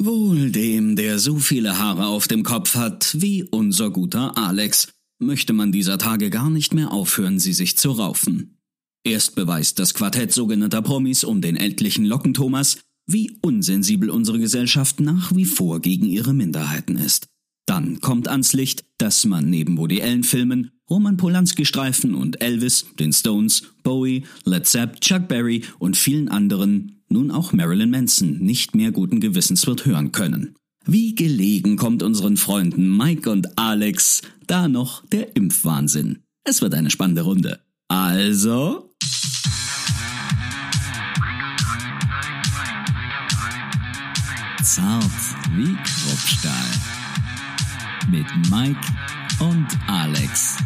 Wohl dem, der so viele Haare auf dem Kopf hat wie unser guter Alex, möchte man dieser Tage gar nicht mehr aufhören, sie sich zu raufen. Erst beweist das Quartett sogenannter Promis um den endlichen Lockenthomas, wie unsensibel unsere Gesellschaft nach wie vor gegen ihre Minderheiten ist. Dann kommt ans Licht, dass man neben Woody Allen Filmen, Roman Polanski Streifen und Elvis, den Stones, Bowie, Led Zepp, Chuck Berry und vielen anderen nun auch Marilyn Manson nicht mehr guten Gewissens wird hören können. Wie gelegen kommt unseren Freunden Mike und Alex da noch der Impfwahnsinn. Es wird eine spannende Runde. Also. Zart wie Kruppstahl. Mit Mike und Alex.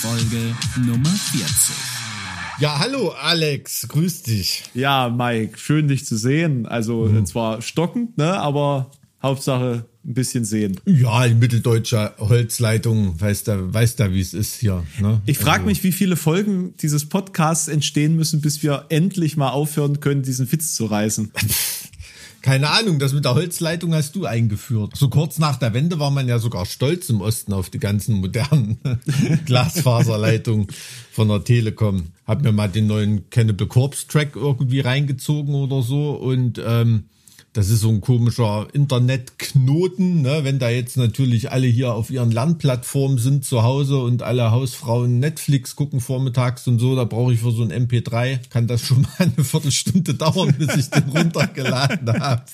Folge Nummer 40. Ja, hallo Alex, grüß dich. Ja, Mike, schön dich zu sehen. Also mhm. zwar stockend, ne, aber Hauptsache ein bisschen sehen. Ja, in mitteldeutscher Holzleitung, weißt du, weißt da, wie es ist hier. Ne? Ich frage also. mich, wie viele Folgen dieses Podcasts entstehen müssen, bis wir endlich mal aufhören können, diesen Witz zu reißen. Keine Ahnung, das mit der Holzleitung hast du eingeführt. So kurz nach der Wende war man ja sogar stolz im Osten auf die ganzen modernen Glasfaserleitungen von der Telekom. Hab mir mal den neuen Cannibal Corpse Track irgendwie reingezogen oder so und ähm, das ist so ein komischer Internetknoten, ne? wenn da jetzt natürlich alle hier auf ihren Lernplattformen sind zu Hause und alle Hausfrauen Netflix gucken vormittags und so, da brauche ich für so ein MP3, kann das schon mal eine Viertelstunde dauern, bis ich den runtergeladen habe,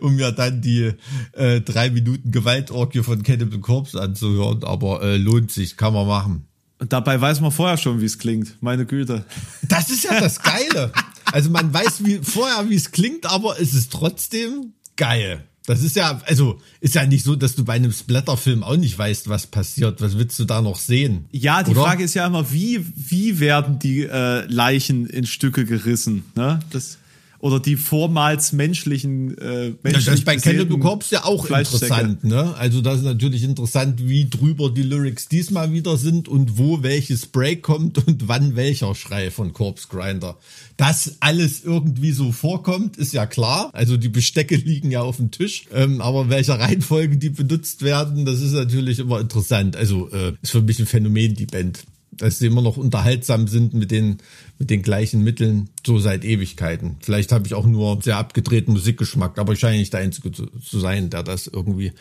um mir dann die äh, drei Minuten Gewaltorgie von Cannibal Corpse anzuhören, aber äh, lohnt sich, kann man machen. Und dabei weiß man vorher schon, wie es klingt. Meine Güte. Das ist ja das Geile. Also man weiß wie, vorher, wie es klingt, aber es ist trotzdem geil. Das ist ja, also ist ja nicht so, dass du bei einem Splatterfilm auch nicht weißt, was passiert. Was willst du da noch sehen? Ja, die oder? Frage ist ja immer, wie wie werden die äh, Leichen in Stücke gerissen? Ne? Das oder die vormals menschlichen äh, menschlich ja, Das ist bei Cannibal Corpse ja auch interessant, ne? Also das ist natürlich interessant, wie drüber die Lyrics diesmal wieder sind und wo welches Break kommt und wann welcher Schrei von Corpse Grinder. Dass alles irgendwie so vorkommt, ist ja klar. Also die Bestecke liegen ja auf dem Tisch, ähm, aber welcher Reihenfolge die benutzt werden, das ist natürlich immer interessant. Also äh, ist für mich ein Phänomen, die Band dass sie immer noch unterhaltsam sind mit den, mit den gleichen Mitteln, so seit Ewigkeiten. Vielleicht habe ich auch nur sehr abgedrehten Musikgeschmack, aber ich scheine nicht der Einzige zu, zu sein, der das irgendwie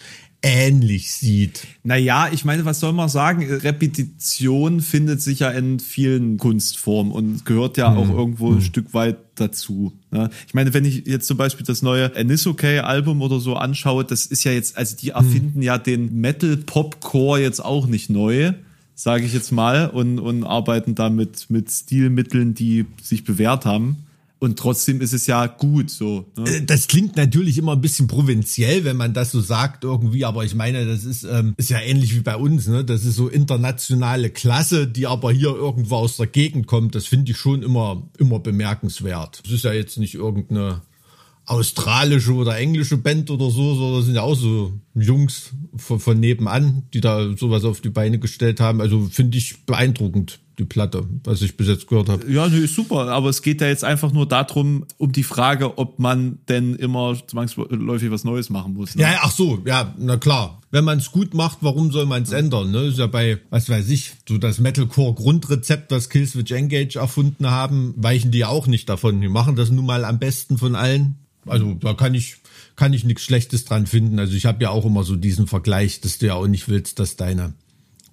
ähnlich sieht. Naja, ich meine, was soll man sagen? Repetition findet sich ja in vielen Kunstformen und gehört ja hm. auch irgendwo hm. ein Stück weit dazu. Ne? Ich meine, wenn ich jetzt zum Beispiel das neue Anisokay-Album oder so anschaue, das ist ja jetzt, also die hm. erfinden hm. ja den Metal-Pop-Core jetzt auch nicht neu sage ich jetzt mal, und, und arbeiten damit mit Stilmitteln, die sich bewährt haben. Und trotzdem ist es ja gut so. Ne? Äh, das klingt natürlich immer ein bisschen provinziell, wenn man das so sagt irgendwie, aber ich meine, das ist, ähm, ist ja ähnlich wie bei uns, ne? Das ist so internationale Klasse, die aber hier irgendwo aus der Gegend kommt. Das finde ich schon immer, immer bemerkenswert. Das ist ja jetzt nicht irgendeine australische oder englische Band oder so, sondern das sind ja auch so Jungs von, von nebenan, die da sowas auf die Beine gestellt haben. Also finde ich beeindruckend, die Platte, was ich bis jetzt gehört habe. Ja, nee, ist super, aber es geht ja jetzt einfach nur darum, um die Frage, ob man denn immer zwangsläufig was Neues machen muss. Ne? Ja, ach so, ja, na klar. Wenn man es gut macht, warum soll man es ja. ändern? Ne? Ist ja bei, was weiß ich, so das Metalcore-Grundrezept, was Killswitch Engage erfunden haben, weichen die auch nicht davon. Die machen das nun mal am besten von allen also da kann ich kann ich nichts Schlechtes dran finden. Also ich habe ja auch immer so diesen Vergleich, dass du ja auch nicht willst, dass deine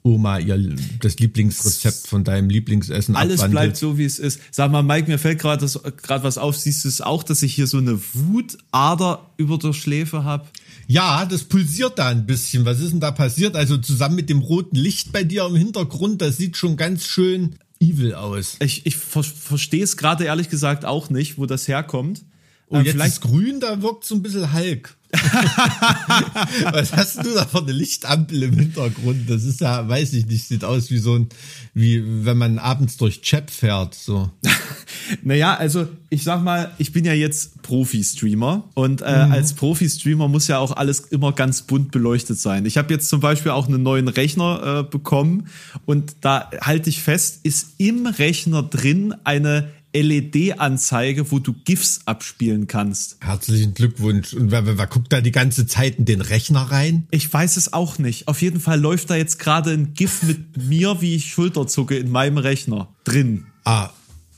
Oma ihr das Lieblingsrezept von deinem Lieblingsessen Alles abwandelt. bleibt so, wie es ist. Sag mal, Mike, mir fällt gerade gerade was auf. Siehst du es auch, dass ich hier so eine Wutader über der Schläfe habe? Ja, das pulsiert da ein bisschen. Was ist denn da passiert? Also zusammen mit dem roten Licht bei dir im Hintergrund, das sieht schon ganz schön evil aus. Ich, ich ver verstehe es gerade ehrlich gesagt auch nicht, wo das herkommt. Und ähm, jetzt vielleicht ist grün, da wirkt so ein bisschen Hulk. Was hast du da für eine Lichtampel im Hintergrund? Das ist ja, weiß ich nicht, sieht aus wie so ein, wie wenn man abends durch Chat fährt, so. naja, also ich sag mal, ich bin ja jetzt Profi-Streamer und äh, mhm. als Profi-Streamer muss ja auch alles immer ganz bunt beleuchtet sein. Ich habe jetzt zum Beispiel auch einen neuen Rechner äh, bekommen und da halte ich fest, ist im Rechner drin eine LED-Anzeige, wo du GIFs abspielen kannst. Herzlichen Glückwunsch. Und wer, wer, wer guckt da die ganze Zeit in den Rechner rein? Ich weiß es auch nicht. Auf jeden Fall läuft da jetzt gerade ein GIF mit mir, wie ich Schulter zucke, in meinem Rechner drin. Ah,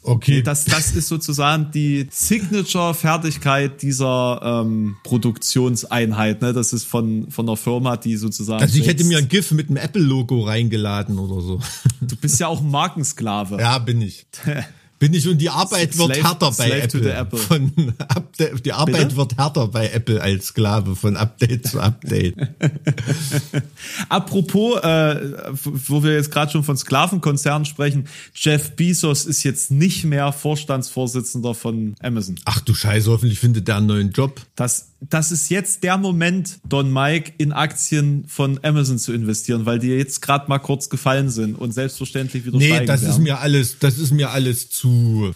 okay. Das, das ist sozusagen die Signature-Fertigkeit dieser ähm, Produktionseinheit. Ne? Das ist von, von einer Firma, die sozusagen. Also ich hätte mir ein GIF mit einem Apple-Logo reingeladen oder so. Du bist ja auch ein Markensklave. Ja, bin ich. Bin ich und die Arbeit wird Slave- härter bei Apple. Apple. Von Update, die Arbeit Bitte? wird härter bei Apple als Sklave von Update zu Update. Apropos, äh, wo wir jetzt gerade schon von Sklavenkonzernen sprechen, Jeff Bezos ist jetzt nicht mehr Vorstandsvorsitzender von Amazon. Ach du Scheiße, hoffentlich findet der einen neuen Job. Das, das ist jetzt der Moment, Don Mike, in Aktien von Amazon zu investieren, weil die jetzt gerade mal kurz gefallen sind und selbstverständlich wieder Nee, steigen das ist werden. mir alles, das ist mir alles zu,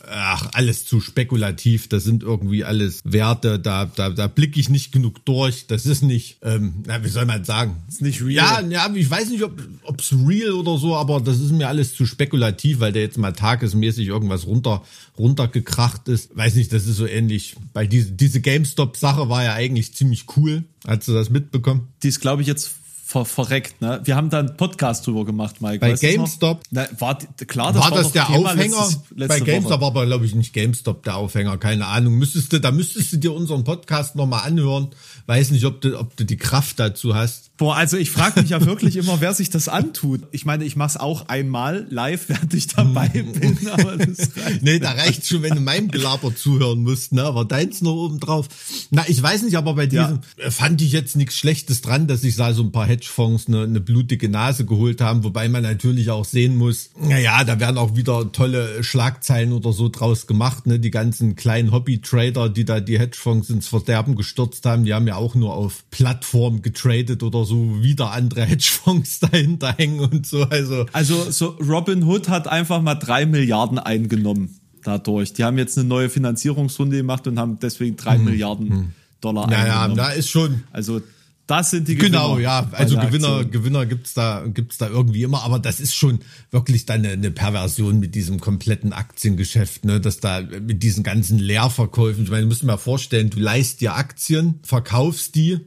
ach, alles zu spekulativ. Das sind irgendwie alles Werte, da, da, da blicke ich nicht genug durch. Das ist nicht, ähm, na, wie soll man sagen? ist nicht real. Ja, ja, ich weiß nicht, ob ob's real oder so, aber das ist mir alles zu spekulativ, weil der jetzt mal tagesmäßig irgendwas runter runtergekracht ist. Weiß nicht, das ist so ähnlich. Weil diese, diese GameStop-Sache war ja eigentlich ziemlich cool. Hast du das mitbekommen? Die ist, glaube ich, jetzt ver verreckt. Ne? Wir haben da einen Podcast drüber gemacht, Mike. Bei weißt? GameStop? Na, war, klar, das war, war, das der Thema Aufhänger? letztes- letzte Bei GameStop Woche. war aber, glaube ich, nicht GameStop der Aufhänger, keine Ahnung. Müsstest du, da müsstest du dir unseren Podcast nochmal anhören. Weiß nicht, ob du, ob du die Kraft dazu hast. Boah, also ich frage mich ja wirklich immer, wer sich das antut. Ich meine, ich mache es auch einmal live, während ich dabei bin, aber das. Nee, da reicht schon, wenn du meinem Gelaber zuhören musst, ne? Aber deins noch oben drauf. Na, ich weiß nicht, aber bei diesem äh, fand ich jetzt nichts Schlechtes dran, dass sich da so ein paar Hedgefonds eine, eine blutige Nase geholt haben, wobei man natürlich auch sehen muss, naja, da werden auch wieder tolle Schlagzeilen oder so draus gemacht, ne? Die ganzen kleinen Hobby-Trader, die da die Hedgefonds ins Verderben gestürzt haben, die haben ja auch nur auf Plattform getradet oder so, wieder andere Hedgefonds dahinter hängen und so, also. Also so Robin Hood hat einfach mal drei Milliarden eingenommen dadurch. Die haben jetzt eine neue Finanzierungsrunde gemacht und haben deswegen drei Milliarden Dollar Naja, eingenommen. da ist schon, also das sind die Gewinner. Genau, ja. Also Gewinner. Gewinner gibt's da, gibt's da irgendwie immer, aber das ist schon wirklich dann eine, eine Perversion mit diesem kompletten Aktiengeschäft, ne, dass da mit diesen ganzen Leerverkäufen, ich meine, du musst dir mal vorstellen, du leist dir Aktien, verkaufst die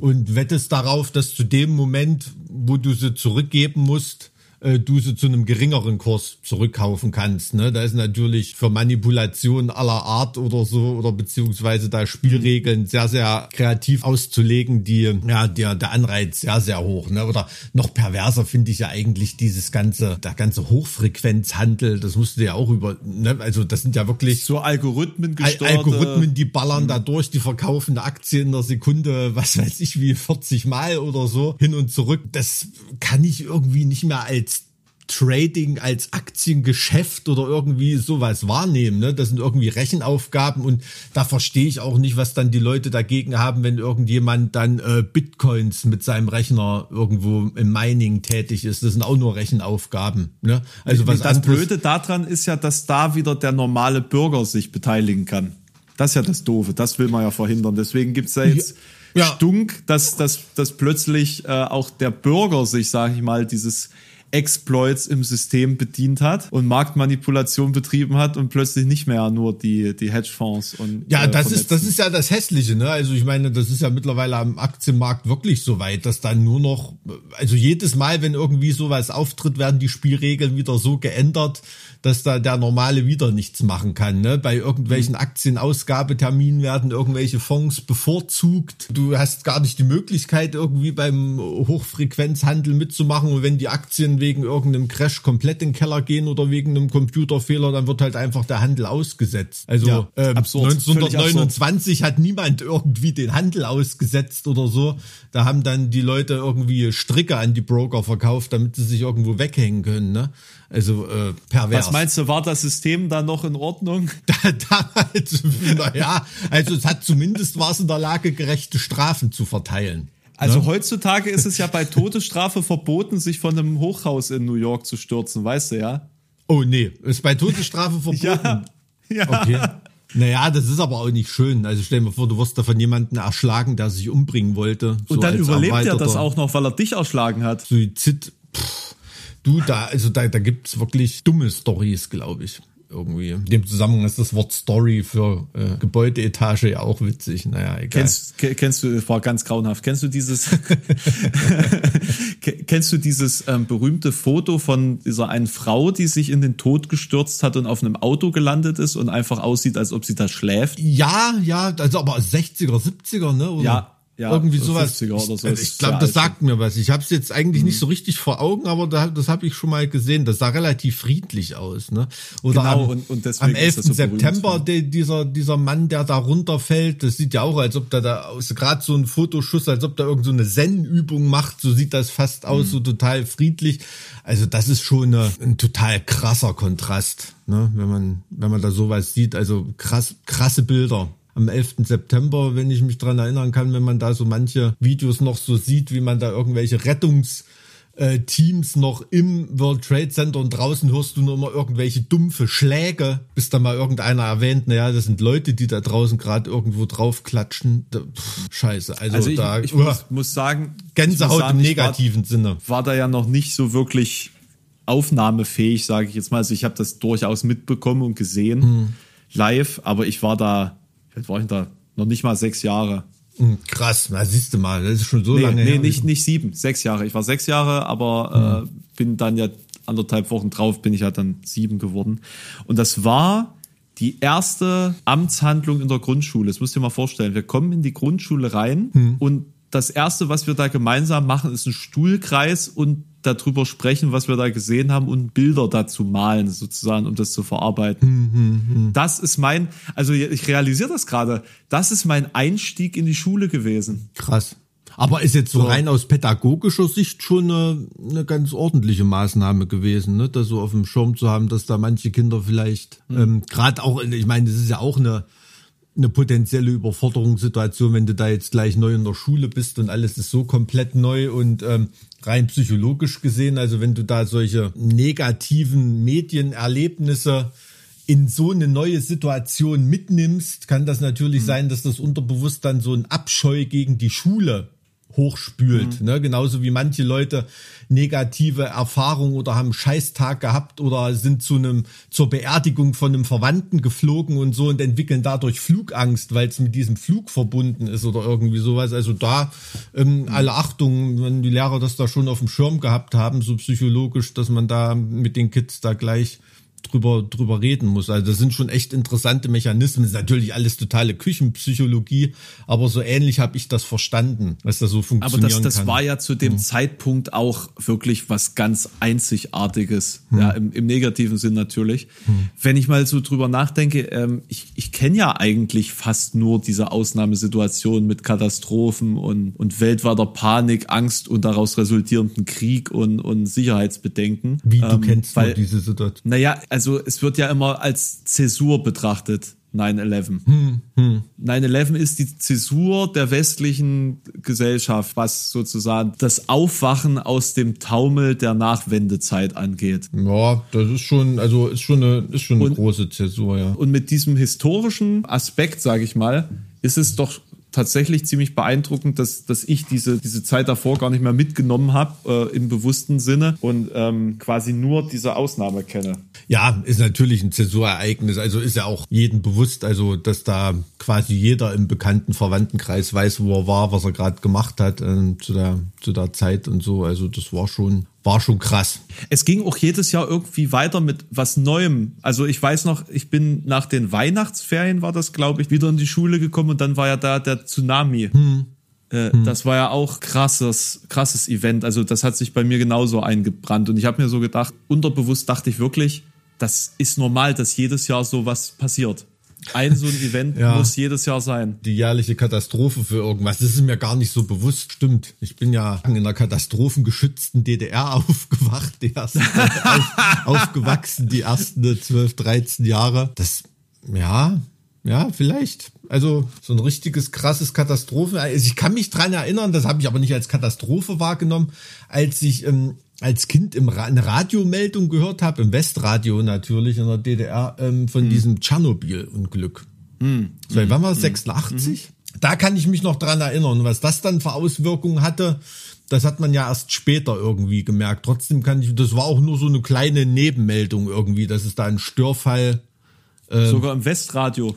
und wettest darauf, dass zu dem Moment, wo du sie zurückgeben musst, äh, du sie zu einem geringeren Kurs zurückkaufen kannst. Ne? Da ist natürlich für Manipulation aller Art oder so oder beziehungsweise da Spielregeln sehr, sehr kreativ auszulegen, die ja der, der Anreiz sehr, sehr hoch. Ne? Oder noch perverser finde ich ja eigentlich dieses ganze, der ganze Hochfrequenzhandel, das musst du ja auch über, ne? also das sind ja wirklich so Algorithmen Al gesteuerte Algorithmen, die ballern da durch, die verkaufen eine Aktie in der Sekunde, was weiß ich, wie 40 Mal oder so, hin und zurück. Das kann ich irgendwie nicht mehr als Trading, als Aktiengeschäft oder irgendwie sowas wahrnehmen. Ne? Das sind irgendwie Rechenaufgaben und da verstehe ich auch nicht, was dann die Leute dagegen haben, wenn irgendjemand dann äh, Bitcoins mit seinem Rechner irgendwo im Mining tätig ist. Das sind auch nur Rechenaufgaben. Ne? Also was das Blöde daran ist ja, dass da wieder der normale Bürger sich beteiligen kann. Das ist ja das Doofe. Das will man ja verhindern. Deswegen gibt's ja jetzt Ja. Stunk, dass, dass, dass plötzlich äh, auch der Bürger sich, sage ich mal, dieses Exploits im System bedient hat und Marktmanipulation betrieben hat und plötzlich nicht mehr nur die, die Hedgefonds und Ja, äh, das ist, das ist ja das Hässliche, ne? Also ich meine, das ist ja mittlerweile am Aktienmarkt wirklich so weit, dass dann nur noch, also jedes Mal, wenn irgendwie sowas auftritt, werden die Spielregeln wieder so geändert, dass da der Normale wieder nichts machen kann, ne? Bei irgendwelchen Aktienausgabeterminen werden irgendwelche Fonds bevorzugt. Du hast gar nicht die Möglichkeit, irgendwie beim Hochfrequenzhandel mitzumachen und wenn die Aktien wegen irgendeinem Crash komplett in den Keller gehen oder wegen einem Computerfehler, dann wird halt einfach der Handel ausgesetzt. Also Ja, ähm, absurd, völlig 1929 hat niemand irgendwie den Handel ausgesetzt oder so. Da haben dann die Leute irgendwie Stricke an die Broker verkauft, damit sie sich irgendwo weghängen können. Ne? Also äh, pervers. Was meinst du, war das System da noch in Ordnung? Da, damals, naja, also es hat zumindest war es in der Lage, gerechte Strafen zu verteilen. Also heutzutage ist es ja bei Todesstrafe verboten, sich von einem Hochhaus in New York zu stürzen, weißt du ja? Oh nee, ist bei Todesstrafe verboten. ja. Okay. Naja, das ist aber auch nicht schön. Also stell dir mal vor, du wirst da von jemandem erschlagen, der sich umbringen wollte. Und so dann überlebt er das auch noch, weil er dich erschlagen hat. Suizid. Pff, du, da, also da, da gibt's wirklich dumme Stories, glaube ich. irgendwie. In dem Zusammenhang ist das Wort Story für äh, Gebäudeetage ja auch witzig. Naja, egal. Kennst, kennst du, war ganz grauenhaft. Kennst du dieses, kennst du dieses ähm, berühmte Foto von dieser einen Frau, die sich in den Tod gestürzt hat und auf einem Auto gelandet ist und einfach aussieht, als ob sie da schläft? Ja, ja, also aber 60er, 70er, ne? Oder? Ja, ja, irgendwie sowas. Oder so. Ich, ich glaube, das sagt mir was. Ich habe es jetzt eigentlich mhm. nicht so richtig vor Augen, aber da, das habe ich schon mal gesehen. Das sah relativ friedlich aus. Ne? Oder genau, am, und, und am 11. So September de, dieser, dieser Mann, der da runterfällt, das sieht ja auch, als ob da, da gerade so ein Fotoschuss, als ob da irgend so eine Zen-Übung macht. So sieht das fast aus, mhm. so total friedlich. Also das ist schon eine, ein total krasser Kontrast, ne? wenn man wenn man da sowas sieht. Also krass, krasse Bilder am 11. September, wenn ich mich dran erinnern kann, wenn man da so manche Videos noch so sieht, wie man da irgendwelche Rettungs äh, Teams noch im World Trade Center und draußen hörst du nur immer irgendwelche dumpfe Schläge, bis da mal irgendeiner erwähnt, naja, das sind Leute, die da draußen gerade irgendwo drauf klatschen. Pff, scheiße. Also, also ich, da ich muss, muss sagen, Gänsehaut muss sagen, im negativen war, Sinne. War da ja noch nicht so wirklich aufnahmefähig, sage ich jetzt mal. Also ich habe das durchaus mitbekommen und gesehen hm. live, aber ich war da wie war ich da? Noch nicht mal sechs Jahre. Hm, krass, na siehst du mal, das ist schon so nee, lange nee, her. Nee, nicht, nicht sieben, sechs Jahre. Ich war sechs Jahre, aber hm. äh, bin dann ja anderthalb Wochen drauf, bin ich halt dann sieben geworden. Und das war die erste Amtshandlung in der Grundschule. Das musst du dir mal vorstellen. Wir kommen in die Grundschule rein hm. und das erste, was wir da gemeinsam machen, ist ein Stuhlkreis und darüber sprechen, was wir da gesehen haben und Bilder dazu malen, sozusagen, um das zu verarbeiten. Hm, hm, hm. Das ist mein, also ich realisiere das gerade, das ist mein Einstieg in die Schule gewesen. Krass. Aber ist jetzt so, rein aus pädagogischer Sicht schon eine, eine ganz ordentliche Maßnahme gewesen, ne? das so auf dem Schirm zu haben, dass da manche Kinder vielleicht, hm. ähm, gerade auch, ich meine, das ist ja auch eine, eine potenzielle Überforderungssituation, wenn du da jetzt gleich neu in der Schule bist und alles ist so komplett neu und ähm, rein psychologisch gesehen, also wenn du da solche negativen Medienerlebnisse in so eine neue Situation mitnimmst, kann das natürlich mhm. sein, dass das unterbewusst dann so ein Abscheu gegen die Schule hochspült. Mhm. Ne? Genauso wie manche Leute negative Erfahrungen oder haben einen Scheißtag gehabt oder sind zu einem zur Beerdigung von einem Verwandten geflogen und so und entwickeln dadurch Flugangst, weil es mit diesem Flug verbunden ist oder irgendwie sowas. Also da ähm, mhm. alle Achtung, wenn die Lehrer das da schon auf dem Schirm gehabt haben, so psychologisch, dass man da mit den Kids da gleich drüber, drüber reden muss. Also das sind schon echt interessante Mechanismen. Das ist natürlich alles totale Küchenpsychologie, aber so ähnlich habe ich das verstanden, dass das so funktioniert. Aber das, das war ja zu dem hm. Zeitpunkt auch wirklich was ganz Einzigartiges, hm. ja, im, im negativen Sinn natürlich. Hm. Wenn ich mal so drüber nachdenke, ähm, ich, ich kenne ja eigentlich fast nur diese Ausnahmesituation mit Katastrophen und, und weltweiter Panik, Angst und daraus resultierenden Krieg und, und Sicherheitsbedenken. Wie, du ähm, kennst weil, diese Situation? Naja, also es wird ja immer als Zäsur betrachtet. 9-11. Hm, hm. 9-11 ist die Zäsur der westlichen Gesellschaft, was sozusagen das Aufwachen aus dem Taumel der Nachwendezeit angeht. Ja, das ist schon, also ist schon eine, ist schon eine und, große Zäsur, ja. Und mit diesem historischen Aspekt, sage ich mal, ist es doch tatsächlich ziemlich beeindruckend, dass, dass ich diese, diese Zeit davor gar nicht mehr mitgenommen habe, äh, im bewussten Sinne und ähm, quasi nur diese Ausnahme kenne. Ja, ist natürlich ein Zäsurereignis. Also ist ja auch jedem bewusst, also dass da quasi jeder im bekannten Verwandtenkreis weiß, wo er war, was er gerade gemacht hat äh, zu, der, zu der Zeit und so. Also das war schon war schon krass. Es ging auch jedes Jahr irgendwie weiter mit was Neuem. Also ich weiß noch, ich bin nach den Weihnachtsferien, war das, glaube ich, wieder in die Schule gekommen und dann war ja da der Tsunami. Hm. Äh, hm. Das war ja auch krasses, krasses Event. Also das hat sich bei mir genauso eingebrannt. Und ich habe mir so gedacht, unterbewusst dachte ich wirklich, das ist normal, dass jedes Jahr sowas passiert. Ein so ein Event ja. muss jedes Jahr sein. Die jährliche Katastrophe für irgendwas. Das ist mir gar nicht so bewusst. Stimmt. Ich bin ja in einer katastrophengeschützten DDR aufgewacht, die ersten, auf, aufgewachsen, die ersten 12, 13 Jahre. Das, ja, ja, vielleicht. Also so ein richtiges krasses Katastrophe. Also ich kann mich dran erinnern, das habe ich aber nicht als Katastrophe wahrgenommen, als ich ähm, als Kind im Ra eine Radiomeldung gehört habe, im Westradio natürlich in der DDR, ähm, von mhm. diesem Tschernobyl-Unglück. Mhm. So, wann war es? 86? Mhm. da kann ich mich noch dran erinnern. Was das dann für Auswirkungen hatte, das hat man ja erst später irgendwie gemerkt. Trotzdem kann ich, das war auch nur so eine kleine Nebenmeldung irgendwie, dass es da einen Störfall. Äh, Sogar im Westradio.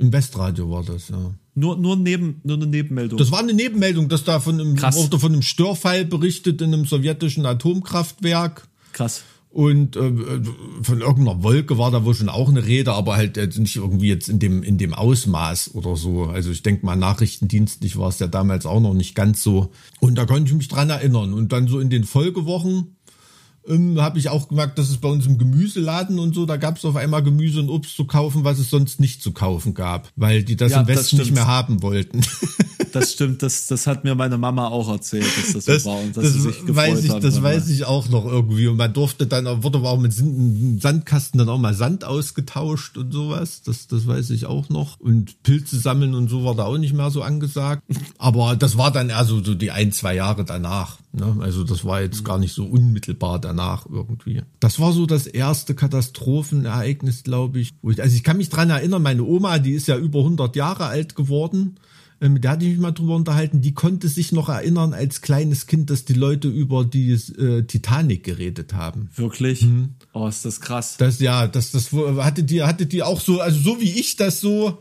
Im Westradio war das, ja. Nur, nur, neben, nur eine Nebenmeldung. Das war eine Nebenmeldung, dass da von einem, wurde von einem Störfall berichtet in einem sowjetischen Atomkraftwerk. Krass. Und äh, von irgendeiner Wolke war da wohl schon auch eine Rede, aber halt nicht irgendwie jetzt in dem, in dem Ausmaß oder so. Also ich denke mal, nachrichtendienstlich war es ja damals auch noch nicht ganz so. Und da konnte ich mich dran erinnern. Und dann so in den Folgewochen ähm, habe ich auch gemerkt, dass es bei uns im Gemüseladen und so, da gab es auf einmal Gemüse und Obst zu kaufen, was es sonst nicht zu kaufen gab, weil die das ja, im Westen nicht mehr haben wollten. Das stimmt, das, das hat mir meine Mama auch erzählt, dass das, das so war und dass das sie sich gefreut weiß ich, Das weiß ich auch noch irgendwie und man durfte dann, wurde aber auch mit Sandkasten dann auch mal Sand ausgetauscht und sowas, das, das weiß ich auch noch und Pilze sammeln und so war da auch nicht mehr so angesagt, aber das war dann eher so, so die ein, zwei Jahre danach. Ne? Also das war jetzt gar nicht so unmittelbar danach irgendwie. Das war so das erste Katastrophenereignis, glaube ich. ich. Also ich kann mich dran erinnern, meine Oma, die ist ja über 100 Jahre alt geworden. Ähm, mit der hatte ich mich mal drüber unterhalten. Die konnte sich noch erinnern als kleines Kind, dass die Leute über die äh, Titanic geredet haben. Wirklich? Hm. Oh, ist das krass. Das ja, das das hatte die hatte die auch so, also so wie ich das so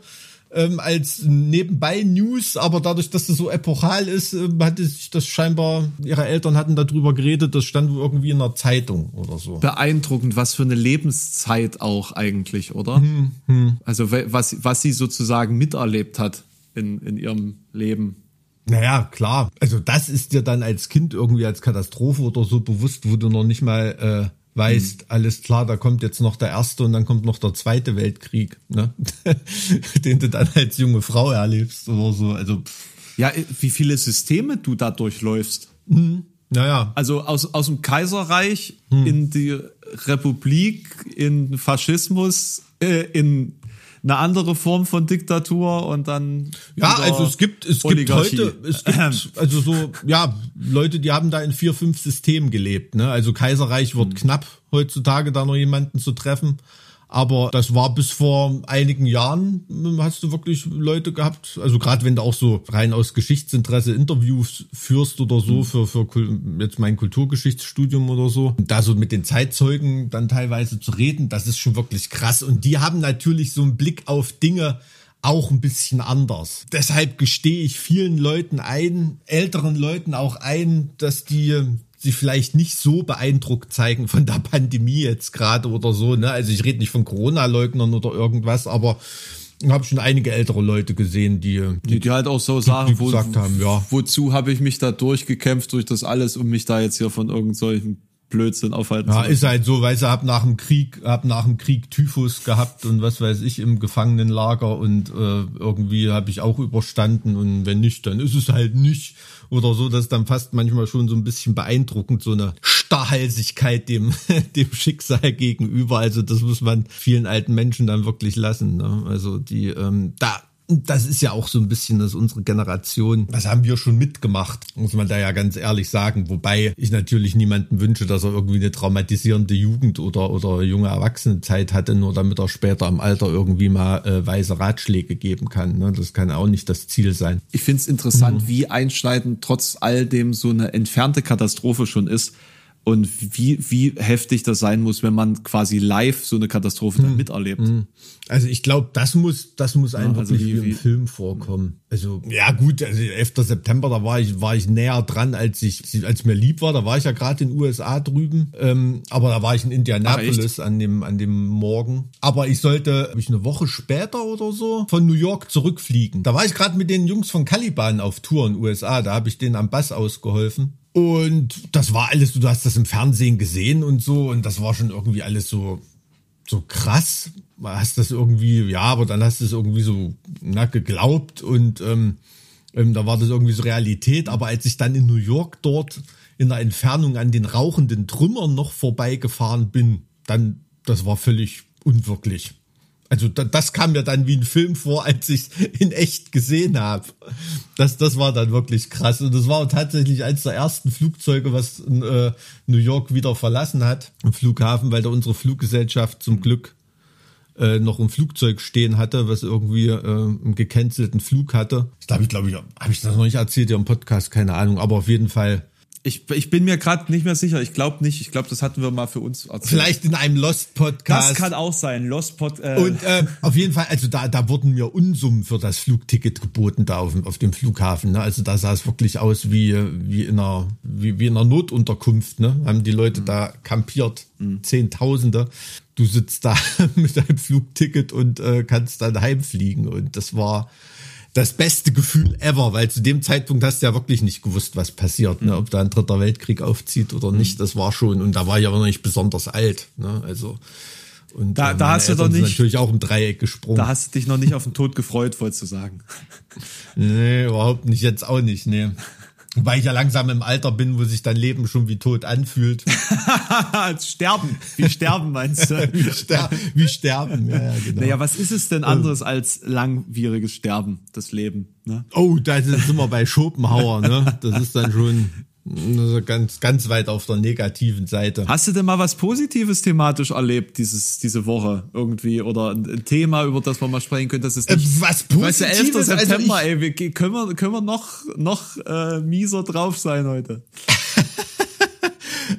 ähm, als nebenbei News, aber dadurch, dass das so epochal ist, äh, hatte sich das scheinbar, ihre Eltern hatten darüber geredet, das stand irgendwie in der Zeitung oder so. Beeindruckend, was für eine Lebenszeit auch eigentlich, oder? Hm, hm. Also was, was sie sozusagen miterlebt hat in, in ihrem Leben. Naja, klar. Also das ist dir dann als Kind irgendwie als Katastrophe oder so bewusst, wo du noch nicht mal äh, weißt, hm. alles klar, da kommt jetzt noch der erste und dann kommt noch der zweite Weltkrieg, ne? den du dann als junge Frau erlebst oder so. Also ja, wie viele Systeme du da durchläufst. Mhm. Naja. Also aus, aus dem Kaiserreich hm. in die Republik, in Faschismus, äh, in eine andere Form von Diktatur und dann. Ja, also es gibt, es gibt heute, es gibt, also so, ja, Leute, die haben da in vier, fünf Systemen gelebt, ne? Also Kaiserreich wird mhm. knapp heutzutage da noch jemanden zu treffen. Aber das war bis vor einigen Jahren, hm, hast du wirklich Leute gehabt, also gerade wenn du auch so rein aus Geschichtsinteresse Interviews führst oder so, mhm. für, für jetzt mein Kulturgeschichtsstudium oder so, da so mit den Zeitzeugen dann teilweise zu reden, das ist schon wirklich krass. Und die haben natürlich so einen Blick auf Dinge, auch ein bisschen anders. Deshalb gestehe ich vielen Leuten ein, älteren Leuten auch ein, dass die sich vielleicht nicht so beeindruckt zeigen von der Pandemie jetzt gerade oder so. Ne? Also ich rede nicht von Corona-Leugnern oder irgendwas, aber ich habe schon einige ältere Leute gesehen, die die, die halt auch so sagen, wo, gesagt haben, ja. wozu habe ich mich da durchgekämpft durch das alles, um mich da jetzt hier von irgendwelchen Blödsinn aufhalten ja, ist halt so, weil sie hab nach dem Krieg, hab nach dem Krieg Typhus gehabt und was weiß ich im Gefangenenlager und äh, irgendwie habe ich auch überstanden und wenn nicht, dann ist es halt nicht oder so, das ist dann fast manchmal schon so ein bisschen beeindruckend, so eine Starrhalsigkeit dem, dem Schicksal gegenüber. Also das muss man vielen alten Menschen dann wirklich lassen. Ne? Also die, ähm, da das ist ja auch so ein bisschen das unsere Generation. Das haben wir schon mitgemacht, muss man da ja ganz ehrlich sagen. Wobei ich natürlich niemanden wünsche, dass er irgendwie eine traumatisierende Jugend oder, oder junge Erwachsenenzeit hatte, nur damit er später im Alter irgendwie mal äh, weise Ratschläge geben kann. Ne? Das kann auch nicht das Ziel sein. Ich finde es interessant, mhm. wie einschneidend trotz all dem so eine entfernte Katastrophe schon ist und wie, wie heftig das sein muss, wenn man quasi live so eine Katastrophe dann hm. miterlebt. Hm. Also ich glaube, das muss, das muss einfach ja, also wie, wie, im Film vorkommen. Also ja gut, also 11. September, da war ich, war ich näher dran, als ich, als mir lieb war. Da war ich ja gerade in den USA drüben, ähm, aber da war ich in Indianapolis Ach, an dem an dem Morgen. Aber ich sollte, ich eine Woche später oder so von New York zurückfliegen. Da war ich gerade mit den Jungs von Caliban auf Tour in den USA. Da habe ich denen am Bass ausgeholfen. Und das war alles, du hast das im Fernsehen gesehen und so, und das war schon irgendwie alles so, so krass. Hast das irgendwie, ja, aber dann hast du es irgendwie so na, geglaubt und ähm, ähm, da war das irgendwie so Realität. Aber als ich dann in New York dort in der Entfernung an den rauchenden Trümmern noch vorbeigefahren bin, dann, das war völlig unwirklich. Also das kam mir dann wie ein Film vor, als ich in echt gesehen habe. Das, das war dann wirklich krass. Und das war tatsächlich eines der ersten Flugzeuge, was äh, New York wieder verlassen hat, im Flughafen, weil da unsere Fluggesellschaft zum Glück äh, noch ein Flugzeug stehen hatte, was irgendwie äh, einen gecancelten Flug hatte. Ich glaube, ich glaube, ich, habe ich das noch nicht erzählt im Podcast, keine Ahnung, aber auf jeden Fall ich, ich bin mir gerade nicht mehr sicher. Ich glaube nicht. Ich glaube, das hatten wir mal für uns erzählt. Vielleicht in einem Lost-Podcast. Das kann auch sein. Lost-Pod. Äh Und äh, auf jeden Fall, also da, da wurden mir Unsummen für das Flugticket geboten da auf, auf dem Flughafen. Ne? Also da sah es wirklich aus wie, wie, in einer, wie, wie in einer Notunterkunft. Ne? Haben die Leute mhm. da kampiert. Mhm. Zehntausende. Du sitzt da mit deinem Flugticket und äh, kannst dann heimfliegen. Und das war das beste Gefühl ever, weil zu dem Zeitpunkt hast du ja wirklich nicht gewusst, was passiert, ne? ob da ein dritter Weltkrieg aufzieht oder nicht. Das war schon, und da war ich aber noch nicht besonders alt. Ne? Also und da, äh, da hast du doch nicht natürlich auch im Dreieck gesprungen. Da hast du dich noch nicht auf den Tod gefreut, wolltest du sagen. nee, überhaupt nicht, jetzt auch nicht, nee. Weil ich ja langsam im Alter bin, wo sich dein Leben schon wie tot anfühlt. sterben. Wie sterben meinst du? wie, ster wie sterben, ja, ja, genau. Naja, was ist es denn anderes als langwieriges Sterben, das Leben? Ne? Oh, da sind wir bei Schopenhauer, ne? Das ist dann schon also ganz, ganz weit auf der negativen Seite. Hast du denn mal was Positives thematisch erlebt dieses, diese Woche irgendwie? Oder ein Thema, über das wir mal sprechen können? Das ist nicht, äh, was Positives? Weißt du, 11. September, also ey, wir, können wir, können wir noch, noch äh, mieser drauf sein heute?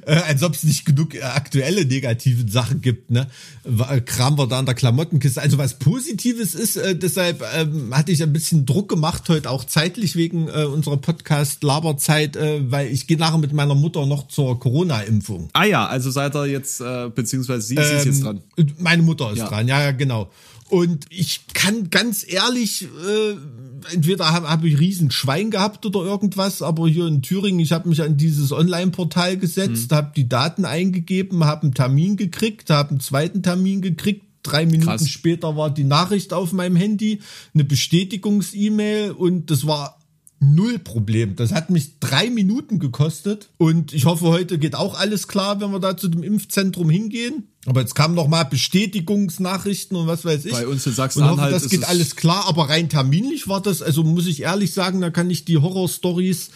Äh, als ob es nicht genug äh, aktuelle negative Sachen gibt, ne? Kram wir da an der Klamottenkiste. Also was Positives ist, äh, deshalb ähm, hatte ich ein bisschen Druck gemacht heute auch zeitlich wegen äh, unserer Podcast-Laberzeit, äh, weil ich gehe nachher mit meiner Mutter noch zur Corona-Impfung. Ah ja, also seid ihr jetzt, äh, beziehungsweise sie, ähm, sie ist jetzt ähm, dran. Meine Mutter ist ja. dran, ja, ja, genau. Und ich kann ganz ehrlich, äh, entweder habe hab ich riesen Schwein gehabt oder irgendwas, aber hier in Thüringen, ich habe mich an dieses Online-Portal gesetzt, mhm. habe die Daten eingegeben, habe einen Termin gekriegt, habe einen zweiten Termin gekriegt, Drei Minuten Krass. später war die Nachricht auf meinem Handy, eine Bestätigungs-E-Mail und das war null Problem. Das hat mich drei Minuten gekostet und ich hoffe, heute geht auch alles klar, wenn wir da zu dem Impfzentrum hingehen. Aber jetzt kamen noch mal Bestätigungsnachrichten und was weiß ich. Bei uns in Sachsen-Anhalt das geht alles klar, aber rein terminlich war das, also muss ich ehrlich sagen, da kann ich die Horror-Stories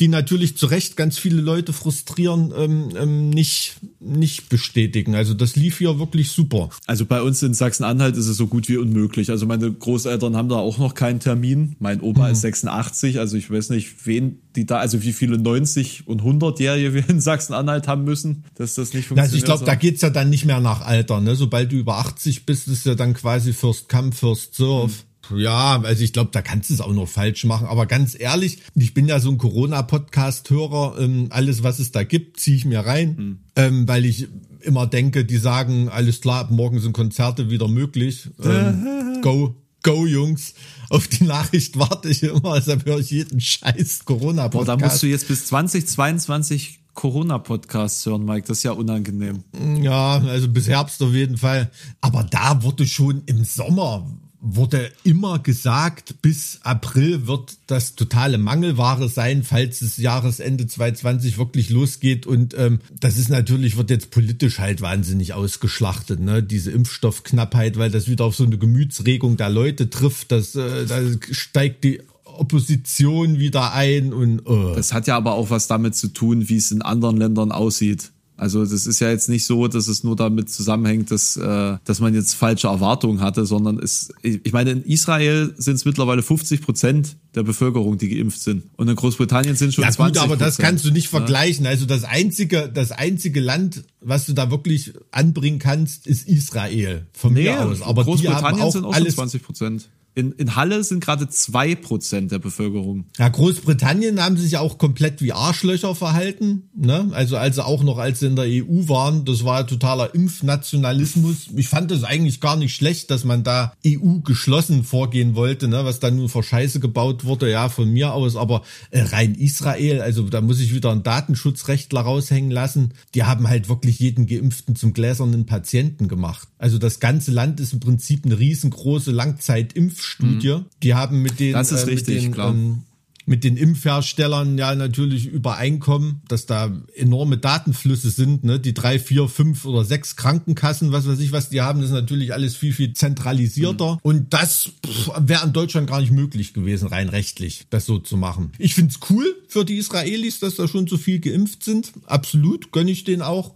die natürlich zu Recht ganz viele Leute frustrieren, ähm, ähm, nicht, nicht bestätigen. Also das lief hier wirklich super. Also bei uns in Sachsen-Anhalt ist es so gut wie unmöglich. Also meine Großeltern haben da auch noch keinen Termin. Mein Opa mhm. ist 86, also ich weiß nicht, wen die da, also wie viele 90 und 100-Jährige wir in Sachsen-Anhalt haben müssen, dass das nicht funktioniert. Also ich glaube, da geht's ja dann nicht mehr nach Alter. Ne? Sobald du über 80 bist, ist ja dann quasi First Come, First Serve. Mhm. Ja, also ich glaube, da kannst du es auch noch falsch machen. Aber ganz ehrlich, ich bin ja so ein Corona-Podcast-Hörer. Ähm, alles, was es da gibt, ziehe ich mir rein, mhm. ähm, weil ich immer denke, die sagen, alles klar, ab morgen sind Konzerte wieder möglich. Ähm, go, go, Jungs. Auf die Nachricht warte ich immer, deshalb höre ich jeden scheiß Corona-Podcast. Boah, da musst du jetzt bis 2022 Corona-Podcasts hören, Mike. Das ist ja unangenehm. Ja, also bis Herbst auf jeden Fall. Aber da wurde schon im Sommer wurde immer gesagt, bis April wird das totale Mangelware sein, falls es Jahresende 2020 wirklich losgeht. Und ähm, das ist natürlich, wird jetzt politisch halt wahnsinnig ausgeschlachtet, ne? Diese Impfstoffknappheit, weil das wieder auf so eine Gemütsregung der Leute trifft. Das, äh, da steigt die Opposition wieder ein und uh. das hat ja aber auch was damit zu tun, wie es in anderen Ländern aussieht. Also das ist ja jetzt nicht so, dass es nur damit zusammenhängt, dass, äh, dass man jetzt falsche Erwartungen hatte, sondern es, ich meine, in Israel sind es mittlerweile 50 Prozent der Bevölkerung, die geimpft sind. Und in Großbritannien sind schon ja, 20 gut, aber das kannst du nicht vergleichen. Also das einzige, das einzige Land, was du da wirklich anbringen kannst, ist Israel. Von nee, mir aus. Aber Großbritannien die haben auch sind auch alles, 20 Prozent. In, in Halle sind gerade zwei Prozent der Bevölkerung. Ja, Großbritannien haben sich auch komplett wie Arschlöcher verhalten. Ne? Also, also auch noch als sie in der EU waren, das war totaler Impfnationalismus. Ich fand das eigentlich gar nicht schlecht, dass man da EU geschlossen vorgehen wollte, ne? was dann nur vor Scheiße gebaut wurde, ja, von mir aus. Aber äh, rein Israel, also da muss ich wieder einen Datenschutzrechtler raushängen lassen. Die haben halt wirklich jeden Geimpften zum gläsernen Patienten gemacht. Also das ganze Land ist im Prinzip eine riesengroße Langzeitimpfstudie. Mhm. Die haben mit den, das ist äh, richtig, den, klar. Ähm, mit den Impfherstellern ja natürlich übereinkommen, dass da enorme Datenflüsse sind. Ne? Die drei, vier, fünf oder sechs Krankenkassen, was weiß ich, was die haben, das ist natürlich alles viel, viel zentralisierter. Mhm. Und das wäre in Deutschland gar nicht möglich gewesen, rein rechtlich, das so zu machen. Ich find's cool für die Israelis, dass da schon so viel geimpft sind. Absolut, gönne ich denen auch.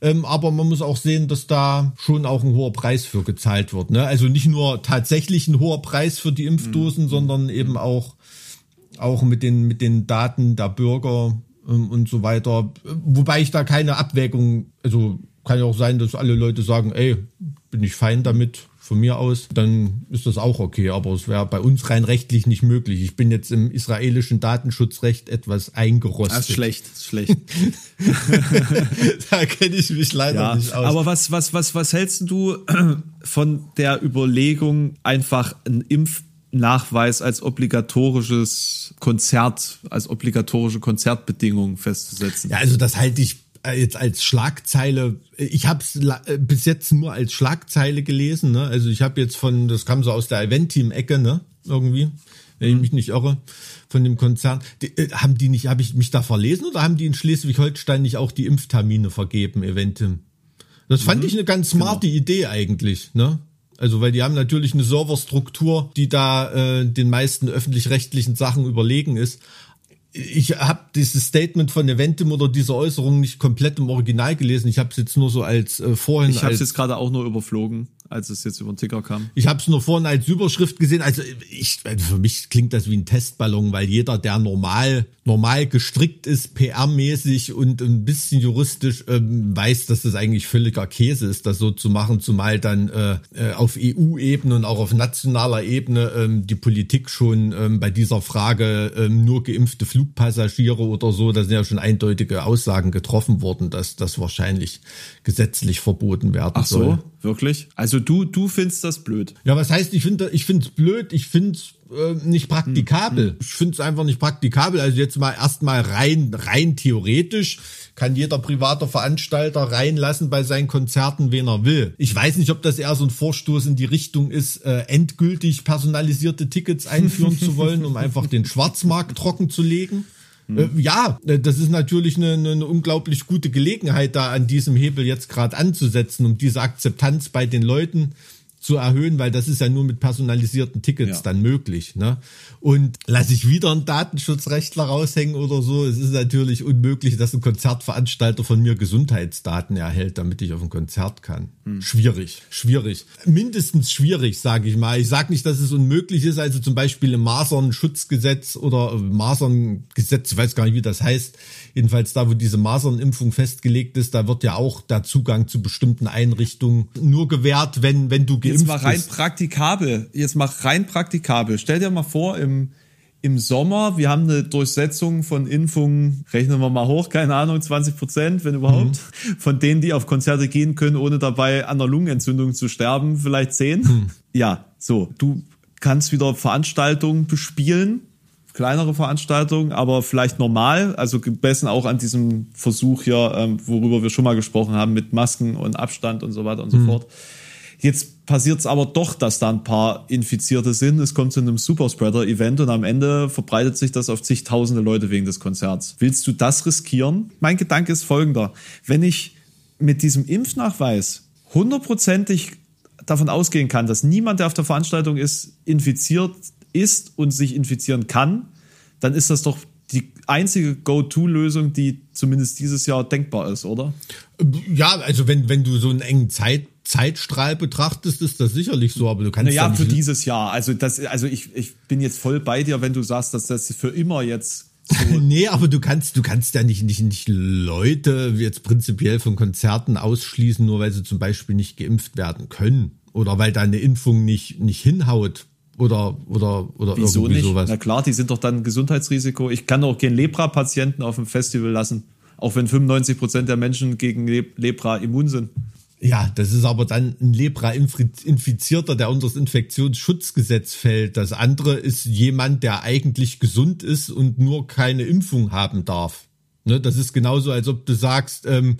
Ähm, aber man muss auch sehen, dass da schon auch ein hoher Preis für gezahlt wird. Ne? Also nicht nur tatsächlich ein hoher Preis für die Impfdosen, mhm. sondern eben auch, auch mit den, mit den Daten der Bürger ähm, und so weiter. Wobei ich da keine Abwägung, also kann ja auch sein, dass alle Leute sagen, ey, bin ich fein damit, von mir aus, dann ist das auch okay. Aber es wäre bei uns rein rechtlich nicht möglich. Ich bin jetzt im israelischen Datenschutzrecht etwas eingerostet. Das ist schlecht, das ist schlecht. da kenne ich mich leider ja, nicht aus. Aber was, was, was, was hältst du von der Überlegung, einfach ein Impfnachweis als obligatorisches Konzert, als obligatorische Konzertbedingung festzusetzen? Ja, also das halte ich jetzt als Schlagzeile, ich habe es äh, bis jetzt nur als Schlagzeile gelesen, ne? Also ich habe jetzt von, das kam so aus der Event-Team-Ecke, ne? Irgendwie, wenn ich mich nicht irre, von dem Konzern. Die, äh, haben die nicht, habe ich mich da verlesen oder haben die in Schleswig-Holstein nicht auch die Impftermine vergeben, Eventim? Das fand mhm. ich eine ganz smarte genau. Idee eigentlich, ne? Also, weil die haben natürlich eine Serverstruktur, die da äh, den meisten öffentlich-rechtlichen Sachen überlegen ist ich habe dieses Statement von Eventim oder diese Äußerung nicht komplett im Original gelesen. Ich habe es jetzt nur so als äh, vorhin. Ich habe es jetzt gerade auch nur überflogen als es jetzt über den Ticker kam. Ich habe es nur vorhin als Überschrift gesehen. Also ich, für mich klingt das wie ein Testballon, weil jeder, der normal, normal gestrickt ist, PR-mäßig und ein bisschen juristisch, ähm, weiß, dass das eigentlich völliger Käse ist, das so zu machen, zumal dann äh, äh auf EU-Ebene und auch auf nationaler Ebene ähm, die Politik schon ähm, bei dieser Frage ähm, nur geimpfte Flugpassagiere oder so, da sind ja schon eindeutige Aussagen getroffen worden, dass das wahrscheinlich gesetzlich verboten werden Ach so, soll. wirklich? Also du, du findest das blöd? Ja, was heißt, ich finde ich finde es blöd, ich finde es äh, nicht praktikabel. Hm. Ich finde es einfach nicht praktikabel. Also jetzt mal erstmal rein, rein theoretisch kann jeder private Veranstalter reinlassen bei seinen Konzerten, wen er will. Ich weiß nicht, ob das eher so ein Vorstoß in die Richtung ist, äh, endgültig personalisierte Tickets einführen zu wollen, um einfach den Schwarzmarkt trocken zu legen. Hm. ja, äh, das ist natürlich eine, eine unglaublich gute Gelegenheit, da an diesem Hebel jetzt gerade anzusetzen, um diese Akzeptanz bei den Leuten zu erhöhen, weil das ist ja nur mit personalisierten Tickets ja. dann möglich. Ne? Und lasse ich wieder einen Datenschutzrechtler raushängen oder so, es ist natürlich unmöglich, dass ein Konzertveranstalter von mir Gesundheitsdaten erhält, damit ich auf ein Konzert kann. Hm. Schwierig, schwierig. Mindestens schwierig, sage ich mal. Ich sage nicht, dass es unmöglich ist, also zum Beispiel im Masern-Schutzgesetz oder Masern-Gesetz, ich weiß gar nicht, wie das heißt, jedenfalls da, wo diese Masernimpfung festgelegt ist, da wird ja auch der Zugang zu bestimmten Einrichtungen nur gewährt, wenn, wenn du geimpft bist. Jetzt mal rein bist. praktikabel. Jetzt mal rein praktikabel. Stell dir mal vor, im, im Sommer, wir haben eine Durchsetzung von Impfungen, rechnen wir mal hoch, keine Ahnung, 20 Prozent, wenn überhaupt, mhm. von denen, die auf Konzerte gehen können, ohne dabei an der Lungenentzündung zu sterben, vielleicht zehn. Mhm. Ja, so, du kannst wieder Veranstaltungen bespielen kleinere Veranstaltungen, aber vielleicht normal, also gemessen auch an diesem Versuch hier, ähm, worüber wir schon mal gesprochen haben, mit Masken und Abstand und so weiter und so mhm. fort. Jetzt passiert es aber doch, dass da ein paar Infizierte sind. Es kommt zu einem Superspreader-Event und am Ende verbreitet sich das auf zigtausende Leute wegen des Konzerts. Willst du das riskieren? Mein Gedanke ist folgender. Wenn ich mit diesem Impfnachweis hundertprozentig davon ausgehen kann, dass niemand, der auf der Veranstaltung ist, infiziert ist und sich infizieren kann, dann ist das doch die einzige Go-To-Lösung, die zumindest dieses Jahr denkbar ist, oder? Ja, also wenn, wenn du so einen engen Zeit, Zeitstrahl betrachtest, ist das sicherlich so, aber du kannst ja für dieses Jahr. Also das, also ich, ich bin jetzt voll bei dir, wenn du sagst, dass das für immer jetzt so nee, aber du kannst, du kannst ja nicht, nicht, nicht Leute jetzt prinzipiell von Konzerten ausschließen, nur weil sie zum Beispiel nicht geimpft werden können. Oder weil deine Impfung nicht, nicht hinhaut oder oder oder Wieso irgendwie nicht? sowas. Na klar, die sind doch dann ein Gesundheitsrisiko. Ich kann doch keinen Lepra-Patienten auf dem Festival lassen, auch wenn 95 Prozent der Menschen gegen Lepra immun sind. Ja, das ist aber dann ein Lepra-Infizierter, der unter das Infektionsschutzgesetz fällt. Das andere ist jemand, der eigentlich gesund ist und nur keine Impfung haben darf. Ne, das ist genauso, als ob du sagst, ähm,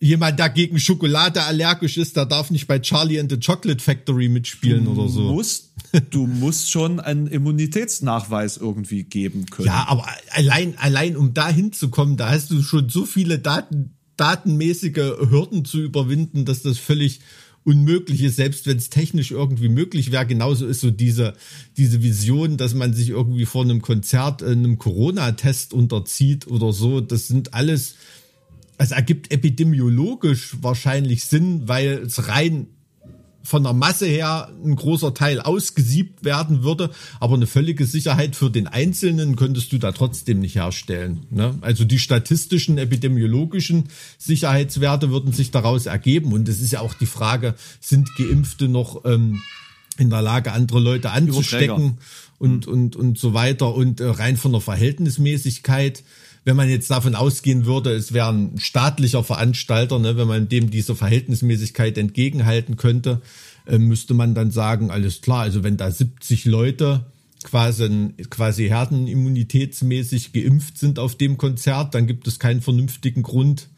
jemand, der gegen Schokolade allergisch ist, der darf nicht bei Charlie and the Chocolate Factory mitspielen du oder so. Musst, du musst schon einen Immunitätsnachweis irgendwie geben können. Ja, aber allein, allein um da hinzukommen, da hast du schon so viele Daten, datenmäßige Hürden zu überwinden, dass das völlig unmöglich ist, selbst wenn es technisch irgendwie möglich wäre. Genauso ist so diese, diese Vision, dass man sich irgendwie vor einem Konzert äh, einem Corona-Test unterzieht oder so. Das sind alles es ergibt epidemiologisch wahrscheinlich Sinn, weil es rein von der Masse her ein großer Teil ausgesiebt werden würde, aber eine völlige Sicherheit für den Einzelnen könntest du da trotzdem nicht herstellen. Ne? Also die statistischen, epidemiologischen Sicherheitswerte würden sich daraus ergeben und es ist ja auch die Frage, sind Geimpfte noch ähm, in der Lage, andere Leute anzustecken und, mhm. und, und so weiter und äh, rein von der Verhältnismäßigkeit wenn man jetzt davon ausgehen würde, es wäre ein staatlicher Veranstalter, ne, wenn man dem diese Verhältnismäßigkeit entgegenhalten könnte, äh, müsste man dann sagen, alles klar, also wenn da 70 Leute quasi, quasi herdenimmunitätsmäßig geimpft sind auf dem Konzert, dann gibt es keinen vernünftigen Grund,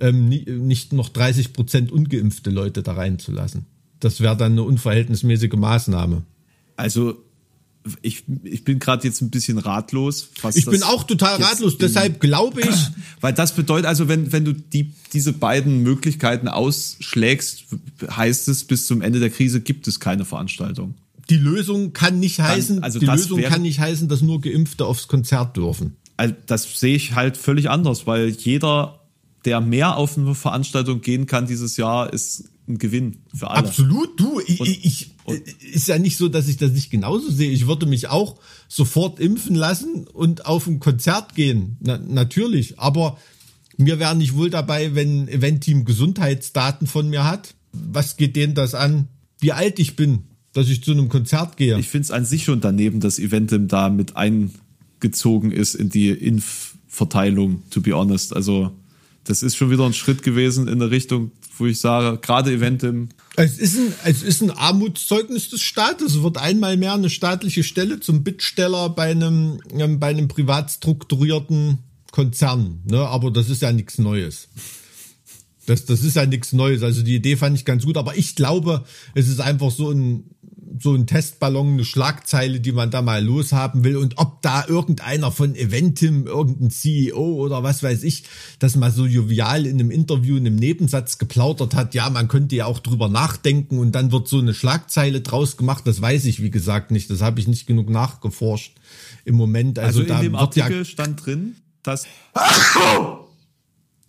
ähm, nicht noch 30 Prozent ungeimpfte Leute da reinzulassen. Das wäre dann eine unverhältnismäßige Maßnahme. Also ich, ich bin gerade jetzt ein bisschen ratlos. ich bin auch total ratlos, deshalb glaube ich. Weil das bedeutet, also wenn, wenn du die, diese beiden Möglichkeiten ausschlägst, heißt es, bis zum Ende der Krise gibt es keine Veranstaltung. Die Lösung kann nicht heißen, Dann, also die Lösung wäre, kann nicht heißen, dass nur Geimpfte aufs Konzert dürfen. Also das sehe ich halt völlig anders, weil jeder, der mehr auf eine Veranstaltung gehen kann dieses Jahr, ist ein Gewinn für alle. Absolut, du. Ich, und, ich und, ist ja nicht so, dass ich das nicht genauso sehe. Ich würde mich auch sofort impfen lassen und auf ein Konzert gehen. Na, natürlich. Aber mir wäre nicht wohl dabei, wenn ein Eventteam Gesundheitsdaten von mir hat. Was geht denen das an? Wie alt ich bin, dass ich zu einem Konzert gehe. Ich finde es an sich schon daneben, dass Eventim da mit eingezogen ist in die Impfverteilung, to be honest. Also das ist schon wieder ein Schritt gewesen in eine Richtung, wo ich sage, gerade Eventim. Es ist ein, es ist ein Armutszeugnis des Staates. Es wird einmal mehr eine staatliche Stelle zum Bittsteller bei einem, ähm, bei einem privat strukturierten Konzern. Ne? Aber das ist ja nichts Neues. Das, das ist ja nichts Neues. Also die Idee fand ich ganz gut, aber ich glaube, es ist einfach so ein, so ein Testballon, eine Schlagzeile, die man da mal loshaben will und ob da irgendeiner von Eventim, irgendein CEO oder was weiß ich, das mal so jovial in einem Interview, in einem Nebensatz geplaudert hat, ja, man könnte ja auch drüber nachdenken und dann wird so eine Schlagzeile draus gemacht, das weiß ich wie gesagt nicht, das habe ich nicht genug nachgeforscht im Moment. Also, also in da dem Artikel ja stand drin, dass...